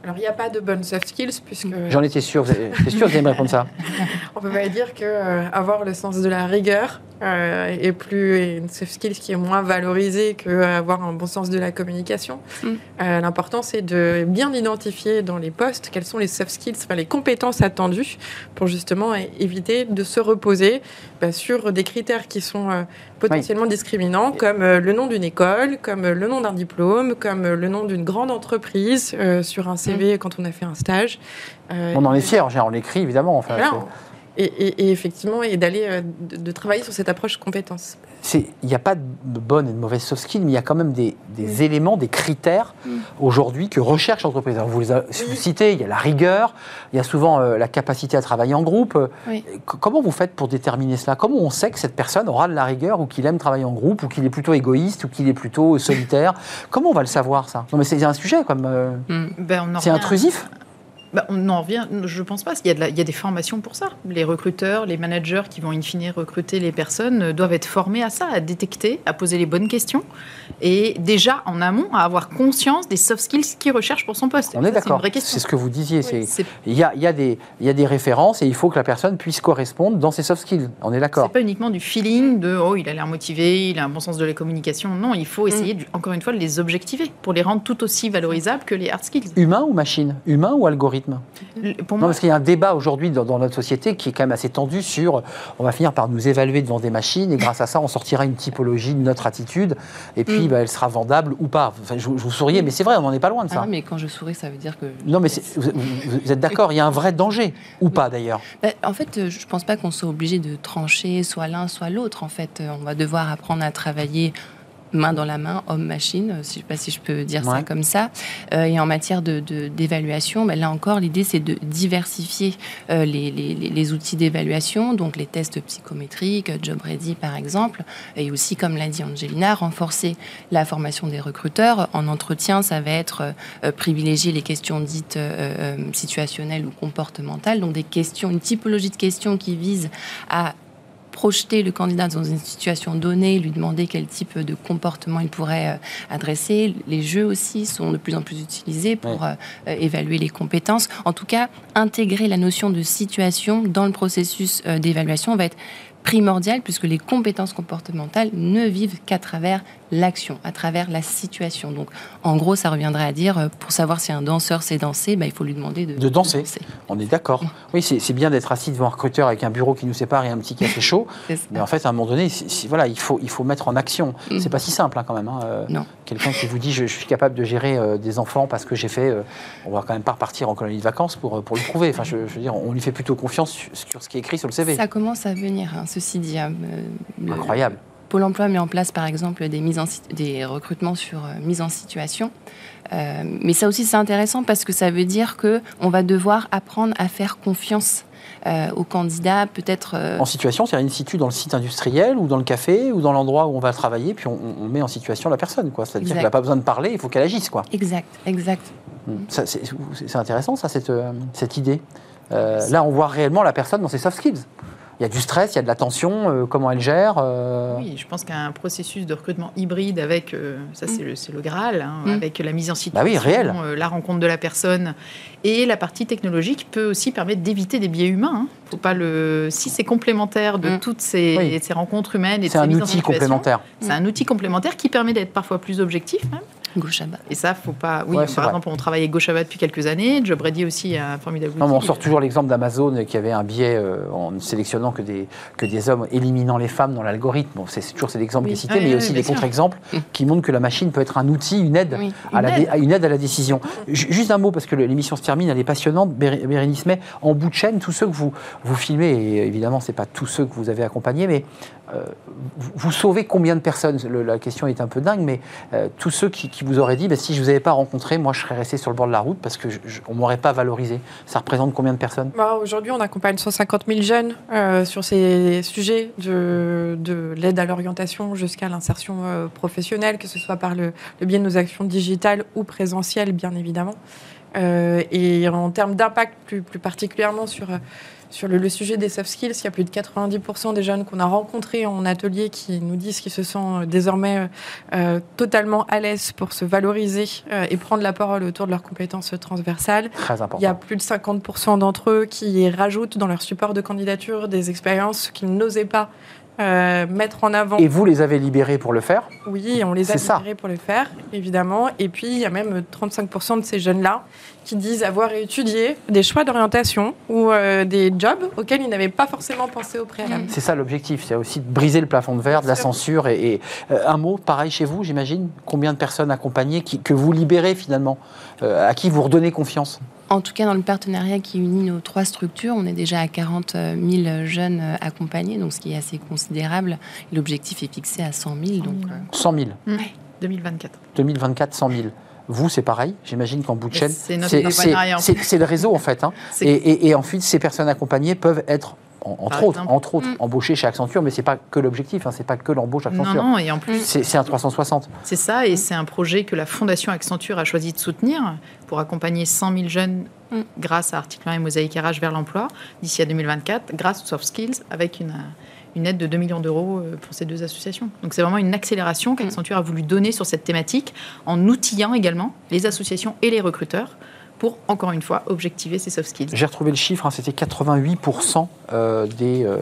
Alors, il n'y a pas de bonnes soft skills, puisque J'en étais sûr, vous avez- c'est sûr que vous allez me répondre ça. on peut pas dire que euh, avoir le sens de la rigueur euh, est plus est une soft skills qui est moins valorisée que avoir un bon sens de la communication. Mm. Euh, L'important, c'est de bien identifier dans les postes quelles sont les soft skills, enfin les compétences attendues pour justement éviter de se reposer bah, sur des critères qui sont potentiellement discriminants, comme euh, le nom d'une école, comme euh, le nom d'un diplôme, comme euh, le nom d'une grande entreprise euh, sur un CV quand on a fait un stage. Euh, On en est fier, on l'écrit évidemment. Enfin, Et, et- et effectivement, et d'aller euh, de, de travailler sur cette approche compétence. il n'y a pas de bonnes et de mauvaises soft skills, mais il y a quand même des, des éléments, des critères aujourd'hui que recherche l'entreprise. Vous les vous citez, il y a la rigueur, il y a souvent euh, la capacité à travailler en groupe. Oui. Comment vous faites pour déterminer cela? Comment on sait que cette personne aura de la rigueur ou qu'il aime travailler en groupe ou qu'il est plutôt égoïste ou qu'il est plutôt solitaire? Comment on va le savoir ça? Non mais c'est un sujet comme euh, Ben, on en c'est intrusif. Ben, on en revient, je pense pas. Il y, a de la- il y a des formations pour ça. Les recruteurs, les managers qui vont in fine recruter les personnes euh, doivent être formés à ça, à détecter, à poser les bonnes questions et déjà en amont à avoir conscience des soft skills qu'ils recherchent pour son poste. On Ça, est C'est d'accord. C'est ce que vous disiez. c'est C'est il y a, il y, a des, il y a des références et il faut que la personne puisse correspondre dans ses soft skills. On est c'est d'accord. pas uniquement du feeling de oh il a l'air motivé, il a un bon sens de la communication. Non, il Mm. faut essayer de- encore une fois de les objectiver pour les rendre tout aussi valorisables que les hard skills. Humain ou machine? Humain ou algorithme? Le- Pour Non, moi, parce qu'il y a un débat aujourd'hui dans, dans notre société qui est quand même assez tendu sur on va finir par nous évaluer devant des machines et grâce à ça, on sortira une typologie de notre attitude et puis Mm. bah, elle sera vendable ou pas. Enfin, je, je vous souriez, mais c'est vrai, on n'en est pas loin de Ah ça. non, mais quand je souris, ça veut dire que. Non, mais vous, êtes d'accord, il y a un vrai danger ou pas d'ailleurs? Bah, en fait, euh, je pense pas qu'on soit obligé de trancher soit l'un, soit l'autre. En fait, Euh, on va devoir apprendre à travailler main dans la main, homme-machine, je ne sais pas si je peux dire ça comme ça. Euh, et en matière de- de- d'évaluation, ben là encore, l'idée c'est de diversifier euh, les, les- les- outils d'évaluation, donc les tests psychométriques, Job Ready par exemple, et aussi, comme l'a dit Angelina, renforcer la formation des recruteurs. En entretien, ça va être euh, privilégier les questions dites situationnelles ou comportementales, donc des questions, une typologie de questions qui visent à projeter le candidat dans une situation donnée, lui demander quel type de comportement il pourrait euh, adresser. Les jeux aussi sont de plus en plus utilisés pour euh, évaluer les compétences. En tout cas, intégrer la notion de situation dans le processus euh, d'évaluation va être primordial puisque les compétences comportementales ne vivent qu'à travers l'action, à travers la situation. Donc, en gros, ça reviendrait à dire, euh, pour savoir si un danseur sait danser, bah, il faut lui demander de, De danser. On est d'accord. Mm. Oui, c'est bien d'être assis devant un recruteur avec un bureau qui nous sépare et un petit café chaud. Mais en fait, à un moment donné, voilà, il faut, il faut mettre en action. Mm. C'est pas si simple hein, quand même. hein, euh, Non. Quelqu'un qui vous dit je, je suis capable de gérer euh, des enfants parce que j'ai fait. euh, on va quand même pas repartir en colonie de vacances pour, pour le prouver. Enfin, je, je veux dire, on lui fait plutôt confiance sur, sur ce qui est écrit sur le CV. Ça commence à venir, hein, ceci dit. euh, le- Incroyable. Pôle emploi met en place, par exemple, des, mises en si- des recrutements sur euh, mise en situation. Euh, mais ça aussi, c'est intéressant parce que ça veut dire que on va devoir apprendre à faire confiance euh, aux candidats, peut-être. En situation, c'est-à-dire in situ dans le site industriel ou dans le café ou dans l'endroit où on va travailler, puis on, on met en situation la personne. quoi. C'est-à-dire qu'elle n'a pas besoin de parler, il faut qu'elle agisse. Quoi. Exact, exact. Mm. Ça, C'est intéressant, ça, cette, cette idée. Là, on voit réellement la personne dans ses soft skills. Il y a du stress, il y a de la tension, euh, comment elle gère. euh, Oui, je pense qu'un processus de recrutement hybride avec, euh, ça c'est le, c'est le Graal, hein, Mm. avec la mise en Bah situation, oui, réel. euh, la rencontre de la personne et la partie technologique peut aussi permettre d'éviter des biais humains. hein. Faut pas le, si c'est complémentaire de Mm. toutes ces, Oui. ces rencontres humaines et de C'est ces un mises en outil complémentaire. C'est un outil complémentaire qui permet d'être parfois plus objectif même. Bas. Et ça, faut pas. Oui, Ouais, par vrai. exemple, on travaille avec Gauchava depuis quelques années. Job Ready aussi a un formidable outil. Non, mais on sort toujours l'exemple d'Amazon qui avait un biais euh, en ne sélectionnant que des, que des hommes, éliminant les femmes dans l'algorithme. Bon, c'est toujours cet exemple Oui. qui est cité, mais il y a aussi des contre-exemples qui montrent que la machine peut être un outil, une aide, Oui. à, la Une aide. à une aide à la décision. Ju- Juste un mot, parce que l'émission se termine, elle est passionnante. Bé- Bérénice May, en bout de chaîne, tous ceux que vous, vous filmez, et évidemment, ce n'est pas tous ceux que vous avez accompagnés, mais euh, vous, vous sauvez combien de personnes? Le- La question est un peu dingue, mais euh, tous ceux qui, qui vous auraient dit, bah, si je ne vous avais pas rencontré, moi, je serais resté sur le bord de la route parce qu'on ne m'aurait pas valorisé. Ça représente combien de personnes? Bah, Aujourd'hui, on accompagne 150 000 jeunes euh, sur ces sujets de, de l'aide à l'orientation jusqu'à l'insertion euh, professionnelle, que ce soit par le, biais de nos actions digitales ou présentielles, bien évidemment. Euh, et en termes d'impact, plus, plus particulièrement sur, sur le, le sujet des soft skills, il y a plus de 90% des jeunes qu'on a rencontrés en atelier qui nous disent qu'ils se sentent euh, désormais euh, euh, totalement à l'aise pour se valoriser euh, et prendre la parole autour de leurs compétences transversales. Très important. Il y a plus de 50% d'entre eux qui rajoutent dans leur support de candidature des expériences qu'ils n'osaient pas euh, mettre en avant. Et vous les avez libérés pour le faire? Oui, on les a ça. libérés pour le faire, évidemment. Et puis, il y a même 35% de ces jeunes-là qui disent avoir étudié des choix d'orientation ou euh, des jobs auxquels ils n'avaient pas forcément pensé au préalable. C'est ça l'objectif, c'est aussi de briser le plafond de verre, de la censure. Et, et, euh, un mot, pareil chez vous, j'imagine Combien de personnes accompagnées qui- que vous libérez finalement euh, À qui vous redonnez confiance? En tout cas, dans le partenariat qui unit nos trois structures, on est déjà à 40 000 jeunes accompagnés, donc ce qui est assez considérable. L'objectif est fixé à 100 000. Donc, euh, 100 000. 2024. 2024, 100 000. Vous, c'est pareil. J'imagine qu'en bout de chaîne, C'est le réseau en fait. hein. Et, et- et ensuite, ces personnes accompagnées peuvent être, en- entre autres, entre Mm. embauchées chez Accenture, mais c'est pas que l'objectif. Hein, c'est pas que l'embauche Non, Accenture. non, et en plus, C'est c'est un 360. C'est ça, et c'est un projet que la Fondation Accenture a choisi de soutenir pour accompagner 100 000 jeunes Mm. grâce à Article 1 et Mosaïque RH vers l'emploi d'ici à 2024, grâce aux soft skills, avec une, une aide de 2 millions d'euros euh, pour ces deux associations. Donc c'est vraiment une accélération qu'Accenture a voulu donner sur cette thématique en outillant également les associations et les recruteurs pour, encore une fois, objectiver ces soft skills. J'ai retrouvé le chiffre, hein, c'était 88% euh, des, euh,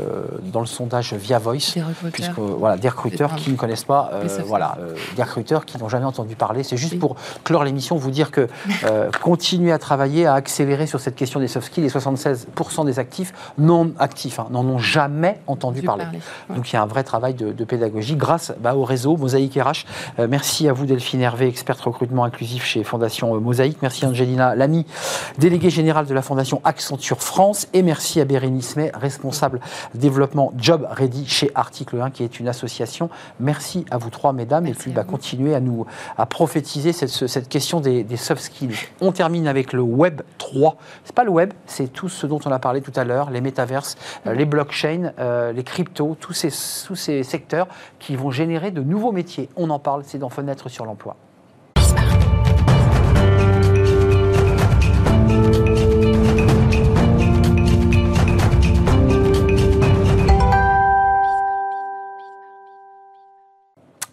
dans le sondage via Voice. des recruteurs. Puisque, voilà, des recruteurs qui ne connaissent pas, euh, Les voilà, euh, des recruteurs qui n'ont jamais entendu parler. C'est juste Oui. pour clore l'émission, vous dire que continuez à travailler, à accélérer sur cette question des soft skills. Et 76% des actifs non actifs hein, n'en ont jamais entendu parler. parler. Ouais. Donc il y a un vrai travail de, de pédagogie grâce bah, au réseau Mosaïque RH. Merci à vous Delphine Hervé, experte recrutement inclusif chez Fondation Mosaïque. Merci Angelina Lamy. Délégué général de la Fondation Accenture France. Et merci à Bérénice May, responsable développement Job Ready chez Article 1, qui est une association. Merci à vous trois, mesdames. et puis, bah, continuez à nous à prophétiser cette, cette question des, des, soft skills. On termine avec le Web 3. C'est pas le web, c'est tout ce dont on a parlé tout à l'heure, les métaverses, euh, les blockchains, euh, les cryptos, tous ces, tous ces secteurs qui vont générer de nouveaux métiers. On en parle, c'est dans Fenêtre sur l'emploi.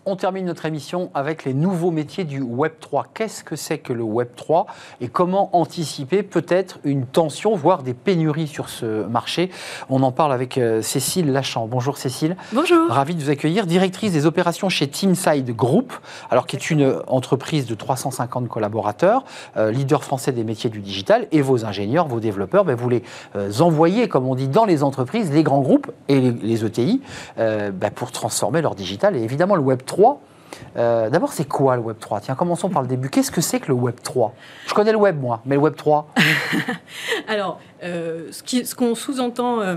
On termine notre émission avec les nouveaux métiers du Web 3. Qu'est-ce que c'est que le Web 3 et comment anticiper peut-être une tension, voire des pénuries sur ce marché? On en parle avec euh, Cécile Lachamp. Bonjour Cécile. Bonjour. Ravi de vous accueillir. Directrice des opérations chez Teamside Group, alors qui est une entreprise de 350 collaborateurs, euh, leader français des métiers du digital. Et vos ingénieurs, vos développeurs, ben, vous les euh, envoyez, comme on dit, dans les entreprises, les grands groupes et les, ETI, ben, pour transformer leur digital. Et évidemment, le Web 3 euh, D'abord, c'est quoi le Web 3 Tiens, commençons par le début. Qu'est-ce que c'est que le Web 3 Je connais le Web, moi, mais le Web 3 Alors, euh, ce qu'on sous-entend euh,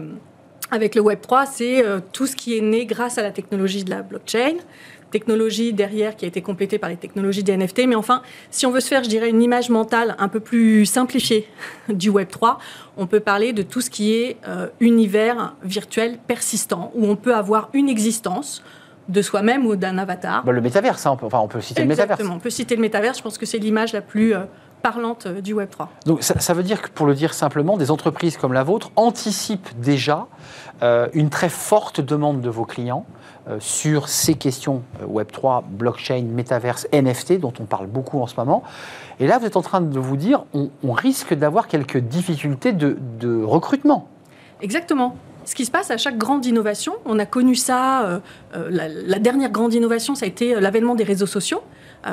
avec le Web 3, c'est tout ce qui est né grâce à la technologie de la blockchain. Technologie derrière qui a été complétée par les technologies des NFT. Mais enfin, si on veut se faire, je dirais, une image mentale un peu plus simplifiée du Web 3, on peut parler de tout ce qui est univers virtuel persistant, où on peut avoir une existence de soi-même ou d'un avatar. Bah, le métaverse, hein, on, peut, enfin, on peut citer le métaverse. Exactement, on peut citer le métaverse, je pense que c'est l'image la plus euh, parlante euh, du Web 3. Donc ça, veut dire que, pour le dire simplement, des entreprises comme la vôtre anticipent déjà euh, une très forte demande de vos clients sur ces questions Web 3, blockchain, métaverse, NFT, dont on parle beaucoup en ce moment. Et là, vous êtes en train de vous dire, on, risque d'avoir quelques difficultés de, de recrutement. Exactement ce qui se passe à chaque grande innovation, on a connu ça, euh, euh, la, dernière grande innovation, ça a été euh, l'avènement des réseaux sociaux,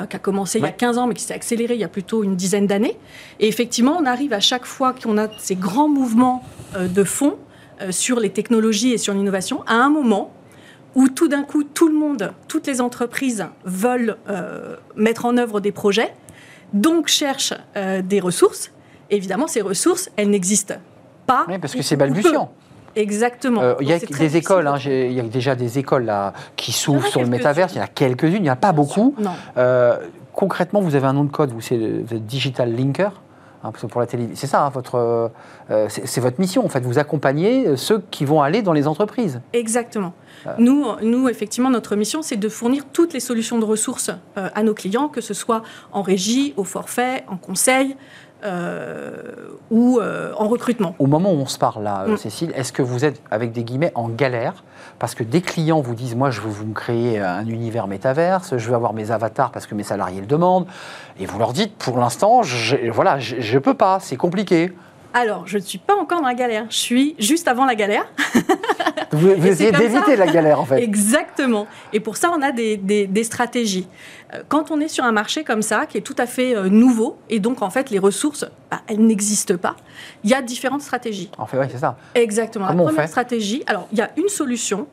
qui a commencé il y a 15 ans, mais qui s'est accéléré il y a plutôt une dizaine d'années. Et effectivement, on arrive à chaque fois qu'on a ces grands mouvements de fond sur les technologies et sur l'innovation, à un moment où tout d'un coup, tout le monde, toutes les entreprises veulent mettre en œuvre des projets, donc cherchent des ressources. évidemment, ces ressources, elles n'existent pas. Oui, parce que c'est balbutiant. Exactement. Euh, il y a des écoles, hein, il y a déjà des écoles là, qui s'ouvrent sur le métaverse, il y en a quelques-unes, il n'y en a pas beaucoup. Euh, concrètement, vous avez un nom de code, vous, êtes Digital Linker hein, pour la télé, c'est ça, hein, votre, euh, c'est votre mission en fait. Vous accompagnez ceux qui vont aller dans les entreprises. Exactement. Nous, nous, effectivement, notre mission, c'est de fournir toutes les solutions de ressources à nos clients, que ce soit en régie, au forfait, en conseil, ou euh, en recrutement. Au moment où on se parle là, mm. Cécile, est-ce que vous êtes, avec des guillemets, en galère? Parce que des clients vous disent, moi je veux vous me créer un univers métaverse, je veux avoir mes avatars parce que mes salariés le demandent, et vous leur dites, pour l'instant, voilà, je ne peux pas, c'est compliqué. Alors, je ne suis pas encore dans la galère. Je suis juste avant la galère. Vous, essayez d'éviter la galère, en fait. Exactement. Et pour ça, on a des, stratégies. Euh, quand on est sur un marché comme ça, qui est tout à fait euh, nouveau, et donc, en fait, les ressources, bah, elles n'existent pas, il y a différentes stratégies. En fait, oui, c'est ça. Exactement. Comment la première stratégie, alors, il y a une solution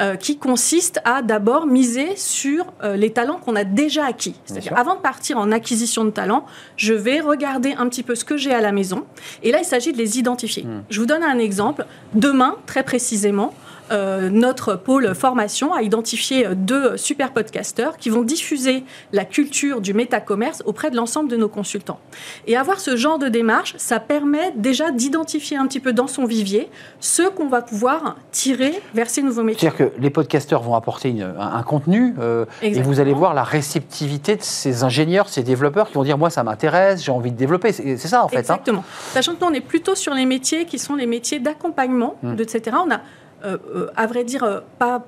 euh, qui consiste à d'abord miser sur euh, les talents qu'on a déjà acquis. C'est-à-dire, avant de partir en acquisition de talents, je vais regarder un petit peu ce que j'ai à la maison. Et là, il s'agit de les identifier. Hmm. Je vous donne un exemple. Demain, très précisément, euh, notre pôle formation a identifié deux super podcasteurs qui vont diffuser la culture du métacommerce auprès de l'ensemble de nos consultants. Et avoir ce genre de démarche, ça permet déjà d'identifier un petit peu dans son vivier ce qu'on va pouvoir tirer vers ces nouveaux métiers. C'est-à-dire que les podcasteurs vont apporter un, contenu euh, et vous allez voir la réceptivité de ces ingénieurs, ces développeurs qui vont dire moi ça m'intéresse, j'ai envie de développer. C'est ça en fait. Hein. Exactement. Sachant que nous on est plutôt sur les métiers qui sont les métiers d'accompagnement, hmm. etc. On a euh, euh, à vrai dire, euh, pas,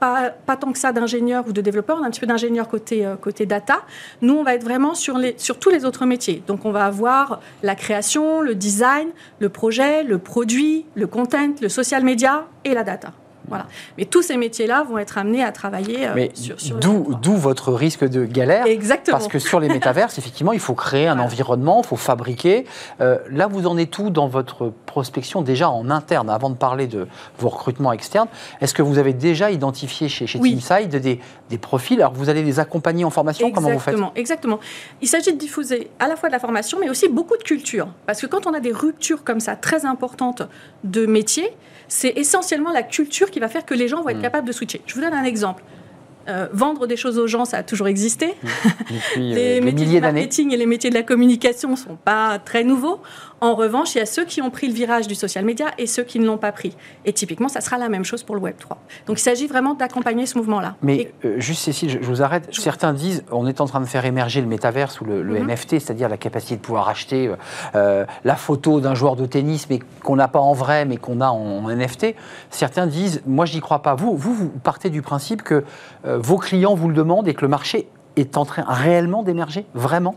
tant que ça d'ingénieurs ou de développeurs, on a un petit peu d'ingénieurs côté, côté data. Nous, on va être vraiment sur, sur tous les autres métiers. Donc, on va avoir la création, le design, le projet, le produit, le content, le social media et la data. Voilà. Mais tous ces métiers-là vont être amenés à travailler euh, sur, sur d'où, Web3. d'où votre risque de galère. Exactement. Parce que sur les métaverses, effectivement, il faut créer un Voilà. environnement, il faut fabriquer. Euh, là, vous en êtes où dans votre prospection déjà en interne, avant de parler de vos recrutements externes? Est-ce que vous avez déjà identifié chez, chez Oui. Teamside des, des profils? Alors, vous allez les accompagner en formation Comment vous faites? Exactement. Il s'agit de diffuser à la fois de la formation, mais aussi beaucoup de culture. Parce que quand on a des ruptures comme ça, très importantes de métier, c'est essentiellement la culture qui va faire que les gens vont être Mm. capables de switcher. Je vous donne un exemple. Euh, vendre des choses aux gens, ça a toujours existé. Depuis euh, les des métiers du marketing et les métiers de la communication ne sont pas très nouveaux. En revanche, il y a ceux qui ont pris le virage du social media et ceux qui ne l'ont pas pris. Et typiquement, ça sera la même chose pour le Web 3. Donc il s'agit vraiment d'accompagner ce mouvement-là. Mais Et- euh, juste Cécile, je, je vous arrête. Certains disent on est en train de faire émerger le métaverse ou le, le Mhm. NFT, c'est-à-dire la capacité de pouvoir acheter euh, euh, la photo d'un joueur de tennis, mais qu'on n'a pas en vrai, mais qu'on a en, en NFT. Certains disent moi je n'y crois pas. Vous, vous, vous partez du principe que euh, vos clients vous le demandent et que le marché est en train réellement d'émerger, vraiment?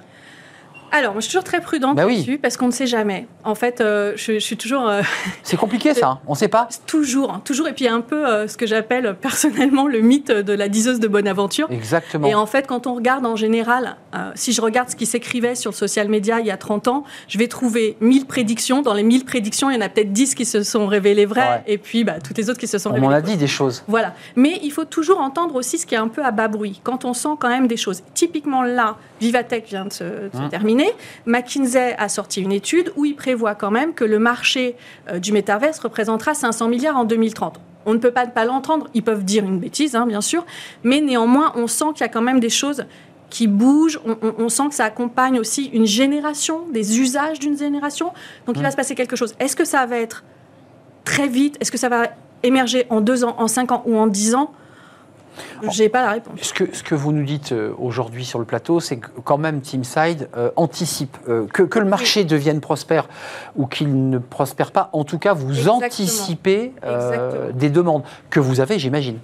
Alors, moi, je suis toujours très prudente Bah oui. là-dessus parce qu'on ne sait jamais. En fait, euh, je, je suis toujours, euh, C'est compliqué ça. hein. On ne sait pas. toujours, hein, toujours. Et puis, il y a un peu euh, ce que j'appelle personnellement le mythe de la diseuse de bonne aventure. Exactement. Et en fait, quand on regarde en général, si je regarde ce qui s'écrivait sur le social media il y a 30 ans, je vais trouver 1000 prédictions. Dans les 1000 prédictions, il y en a peut-être 10 qui se sont révélées vraies, Ouais. et puis bah, toutes les autres qui se sont On révélées m'en a fausses. dit des choses. Voilà. Mais il faut toujours entendre aussi ce qui est un peu à bas bruit, quand on sent quand même des choses. Typiquement là, Vivatech vient de se, de se Mmh. Terminer. McKinsey a sorti une étude où il prévoit quand même que le marché euh, du métaverse représentera 500 milliards en 2030. On ne peut pas ne pas l'entendre, ils peuvent dire une bêtise, hein, bien sûr, mais néanmoins, on sent qu'il y a quand même des choses qui bougent, on, on- on sent que ça accompagne aussi une génération, des usages d'une génération. Donc il va se passer quelque chose. Est-ce que ça va être très vite? Est-ce que ça va émerger en deux ans, en cinq ans ou en dix ans? J'ai pas la réponse. Ce que, ce que vous nous dites euh, aujourd'hui sur le plateau, c'est que quand même Teamside euh, anticipe euh, que, que le marché devienne prospère ou qu'il ne prospère pas. En tout cas, vous Exactement. anticipez euh, des demandes que vous avez, j'imagine.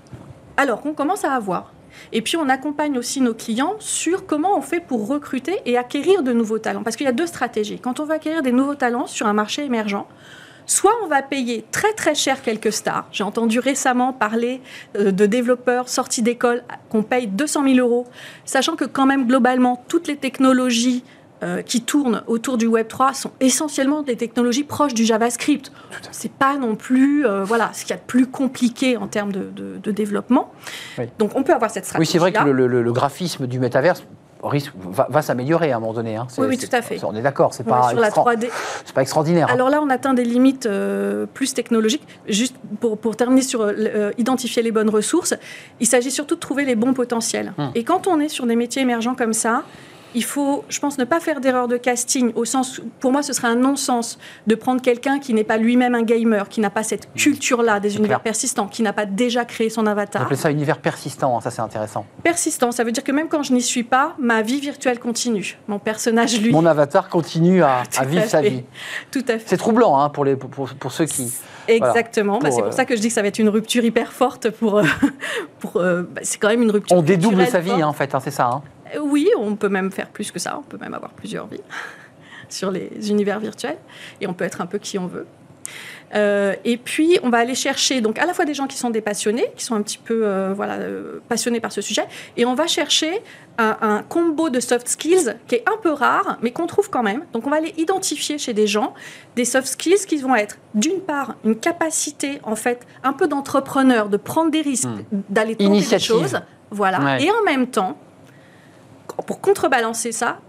Alors qu'on commence à avoir. Et puis on accompagne aussi nos clients sur comment on fait pour recruter et acquérir de nouveaux talents. Parce qu'il y a deux stratégies. Quand on veut acquérir des nouveaux talents sur un marché émergent, soit on va payer très très cher quelques stars. J'ai entendu récemment parler euh, de développeurs sortis d'école qu'on paye 200 000 euros, sachant que quand même globalement toutes les technologies euh, qui tournent autour du Web 3 sont essentiellement des technologies proches du JavaScript. C'est pas non plus euh, voilà ce qu'il y a de plus compliqué en termes de, de- de développement. Oui. Donc on peut avoir cette Oui, stratégie. c'est vrai que le, le- le graphisme du métaverse risque, va, va s'améliorer à un moment donné. hein. Oui, tout à fait. On est d'accord, c'est pas, extra- 3D. c'est pas extraordinaire. hein. Alors là, on atteint des limites euh, plus technologiques. Juste pour, pour terminer sur euh, identifier les bonnes ressources, il s'agit surtout de trouver les bons potentiels. Hum. Et quand on est sur des métiers émergents comme ça, il faut, je pense, ne pas faire d'erreur de casting, au sens, pour moi, ce serait un non-sens de prendre quelqu'un qui n'est pas lui-même un gamer, qui n'a pas cette culture-là des univers clair. persistants, qui n'a pas déjà créé son On avatar. appelle ça univers persistant, hein, ça c'est intéressant. Persistant, ça veut dire que même quand je n'y suis pas, ma vie virtuelle continue. Mon personnage, lui, Mon avatar continue à, vivre à sa vie. tout à fait. C'est troublant hein, pour, les, pour, pour- pour ceux qui. Exactement. Bah, Pour, c'est euh, pour ça que je dis que ça va être une rupture hyper forte pour. euh, pour euh, bah, c'est quand même une rupture. On dédouble sa vie hein, en fait, c'est ça. Oui, on peut même faire plus que ça. On peut même avoir plusieurs vies sur les univers virtuels et on peut être un peu qui on veut. Euh, et puis, on va aller chercher donc à la fois des gens qui sont des passionnés, qui sont un petit peu euh, voilà, euh, passionnés par ce sujet, et on va chercher un, un combo de soft skills qui est un peu rare, mais qu'on trouve quand même. Donc, on va aller identifier chez des gens des soft skills qui vont être, d'une part, une capacité en fait un peu d'entrepreneur, de prendre des risques, d'aller tenter des choses, voilà, Ouais. et en même temps, pour contrebalancer ça,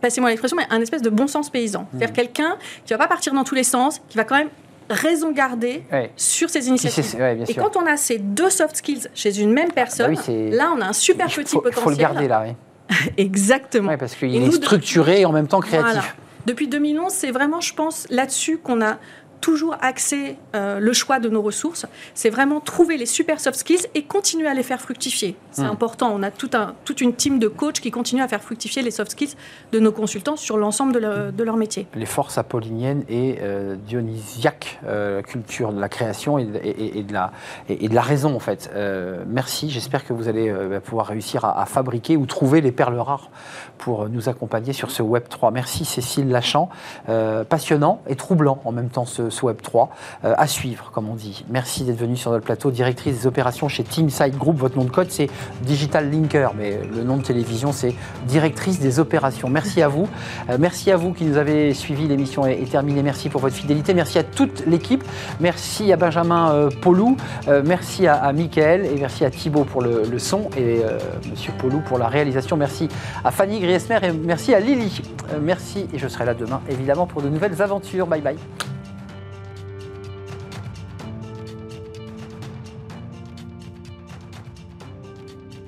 passez-moi l'expression, mais un espèce de bon sens paysan. Hmm. C'est-à-dire quelqu'un qui va pas partir dans tous les sens, qui va quand même raison garder Ouais. sur ses initiatives. sait- ouais, bien Et sûr. quand on a ces deux soft skills chez une même personne, Bah oui, c'est- là on a un super Il petit faut, potentiel. faut le garder là, oui. Exactement. Ouais, parce qu'il est nous, structuré et en même temps créatif. Voilà. Depuis 2011, c'est vraiment, je pense, là-dessus qu'on a toujours axé euh, le choix de nos ressources. C'est vraiment trouver les super soft skills et continuer à les faire fructifier. C'est Hmm. important. On a tout un, toute une team de coachs qui continuent à faire fructifier les soft skills de nos consultants sur l'ensemble de, leur- de leur métier. Les forces apolliniennes et euh, dionysiaques, euh, la culture de la création et de, et- et de la, et, et de la raison en fait. Euh, merci, j'espère que vous allez euh, pouvoir réussir à, à fabriquer ou trouver les perles rares pour nous accompagner sur ce Web 3. Merci Cécile Lachamp. Euh, passionnant et troublant en même temps ce, ce, Web 3. Euh, à suivre, comme on dit. Merci d'être venu sur notre plateau, directrice des opérations chez Teamside Group. Votre nom de code, c'est Digital Linker, mais le nom de télévision, c'est directrice des opérations. Merci à vous. Euh, merci à vous qui nous avez suivis. L'émission est, terminée. Merci pour votre fidélité. Merci à toute l'équipe. Merci à Benjamin euh. Euh, merci à, à Mickaël et merci à Thibaut pour le, son et Monsieur Paulou pour la réalisation. Merci à Fanny Griesmer et merci à Lily. Merci et je serai là demain évidemment pour de nouvelles aventures. Bye bye.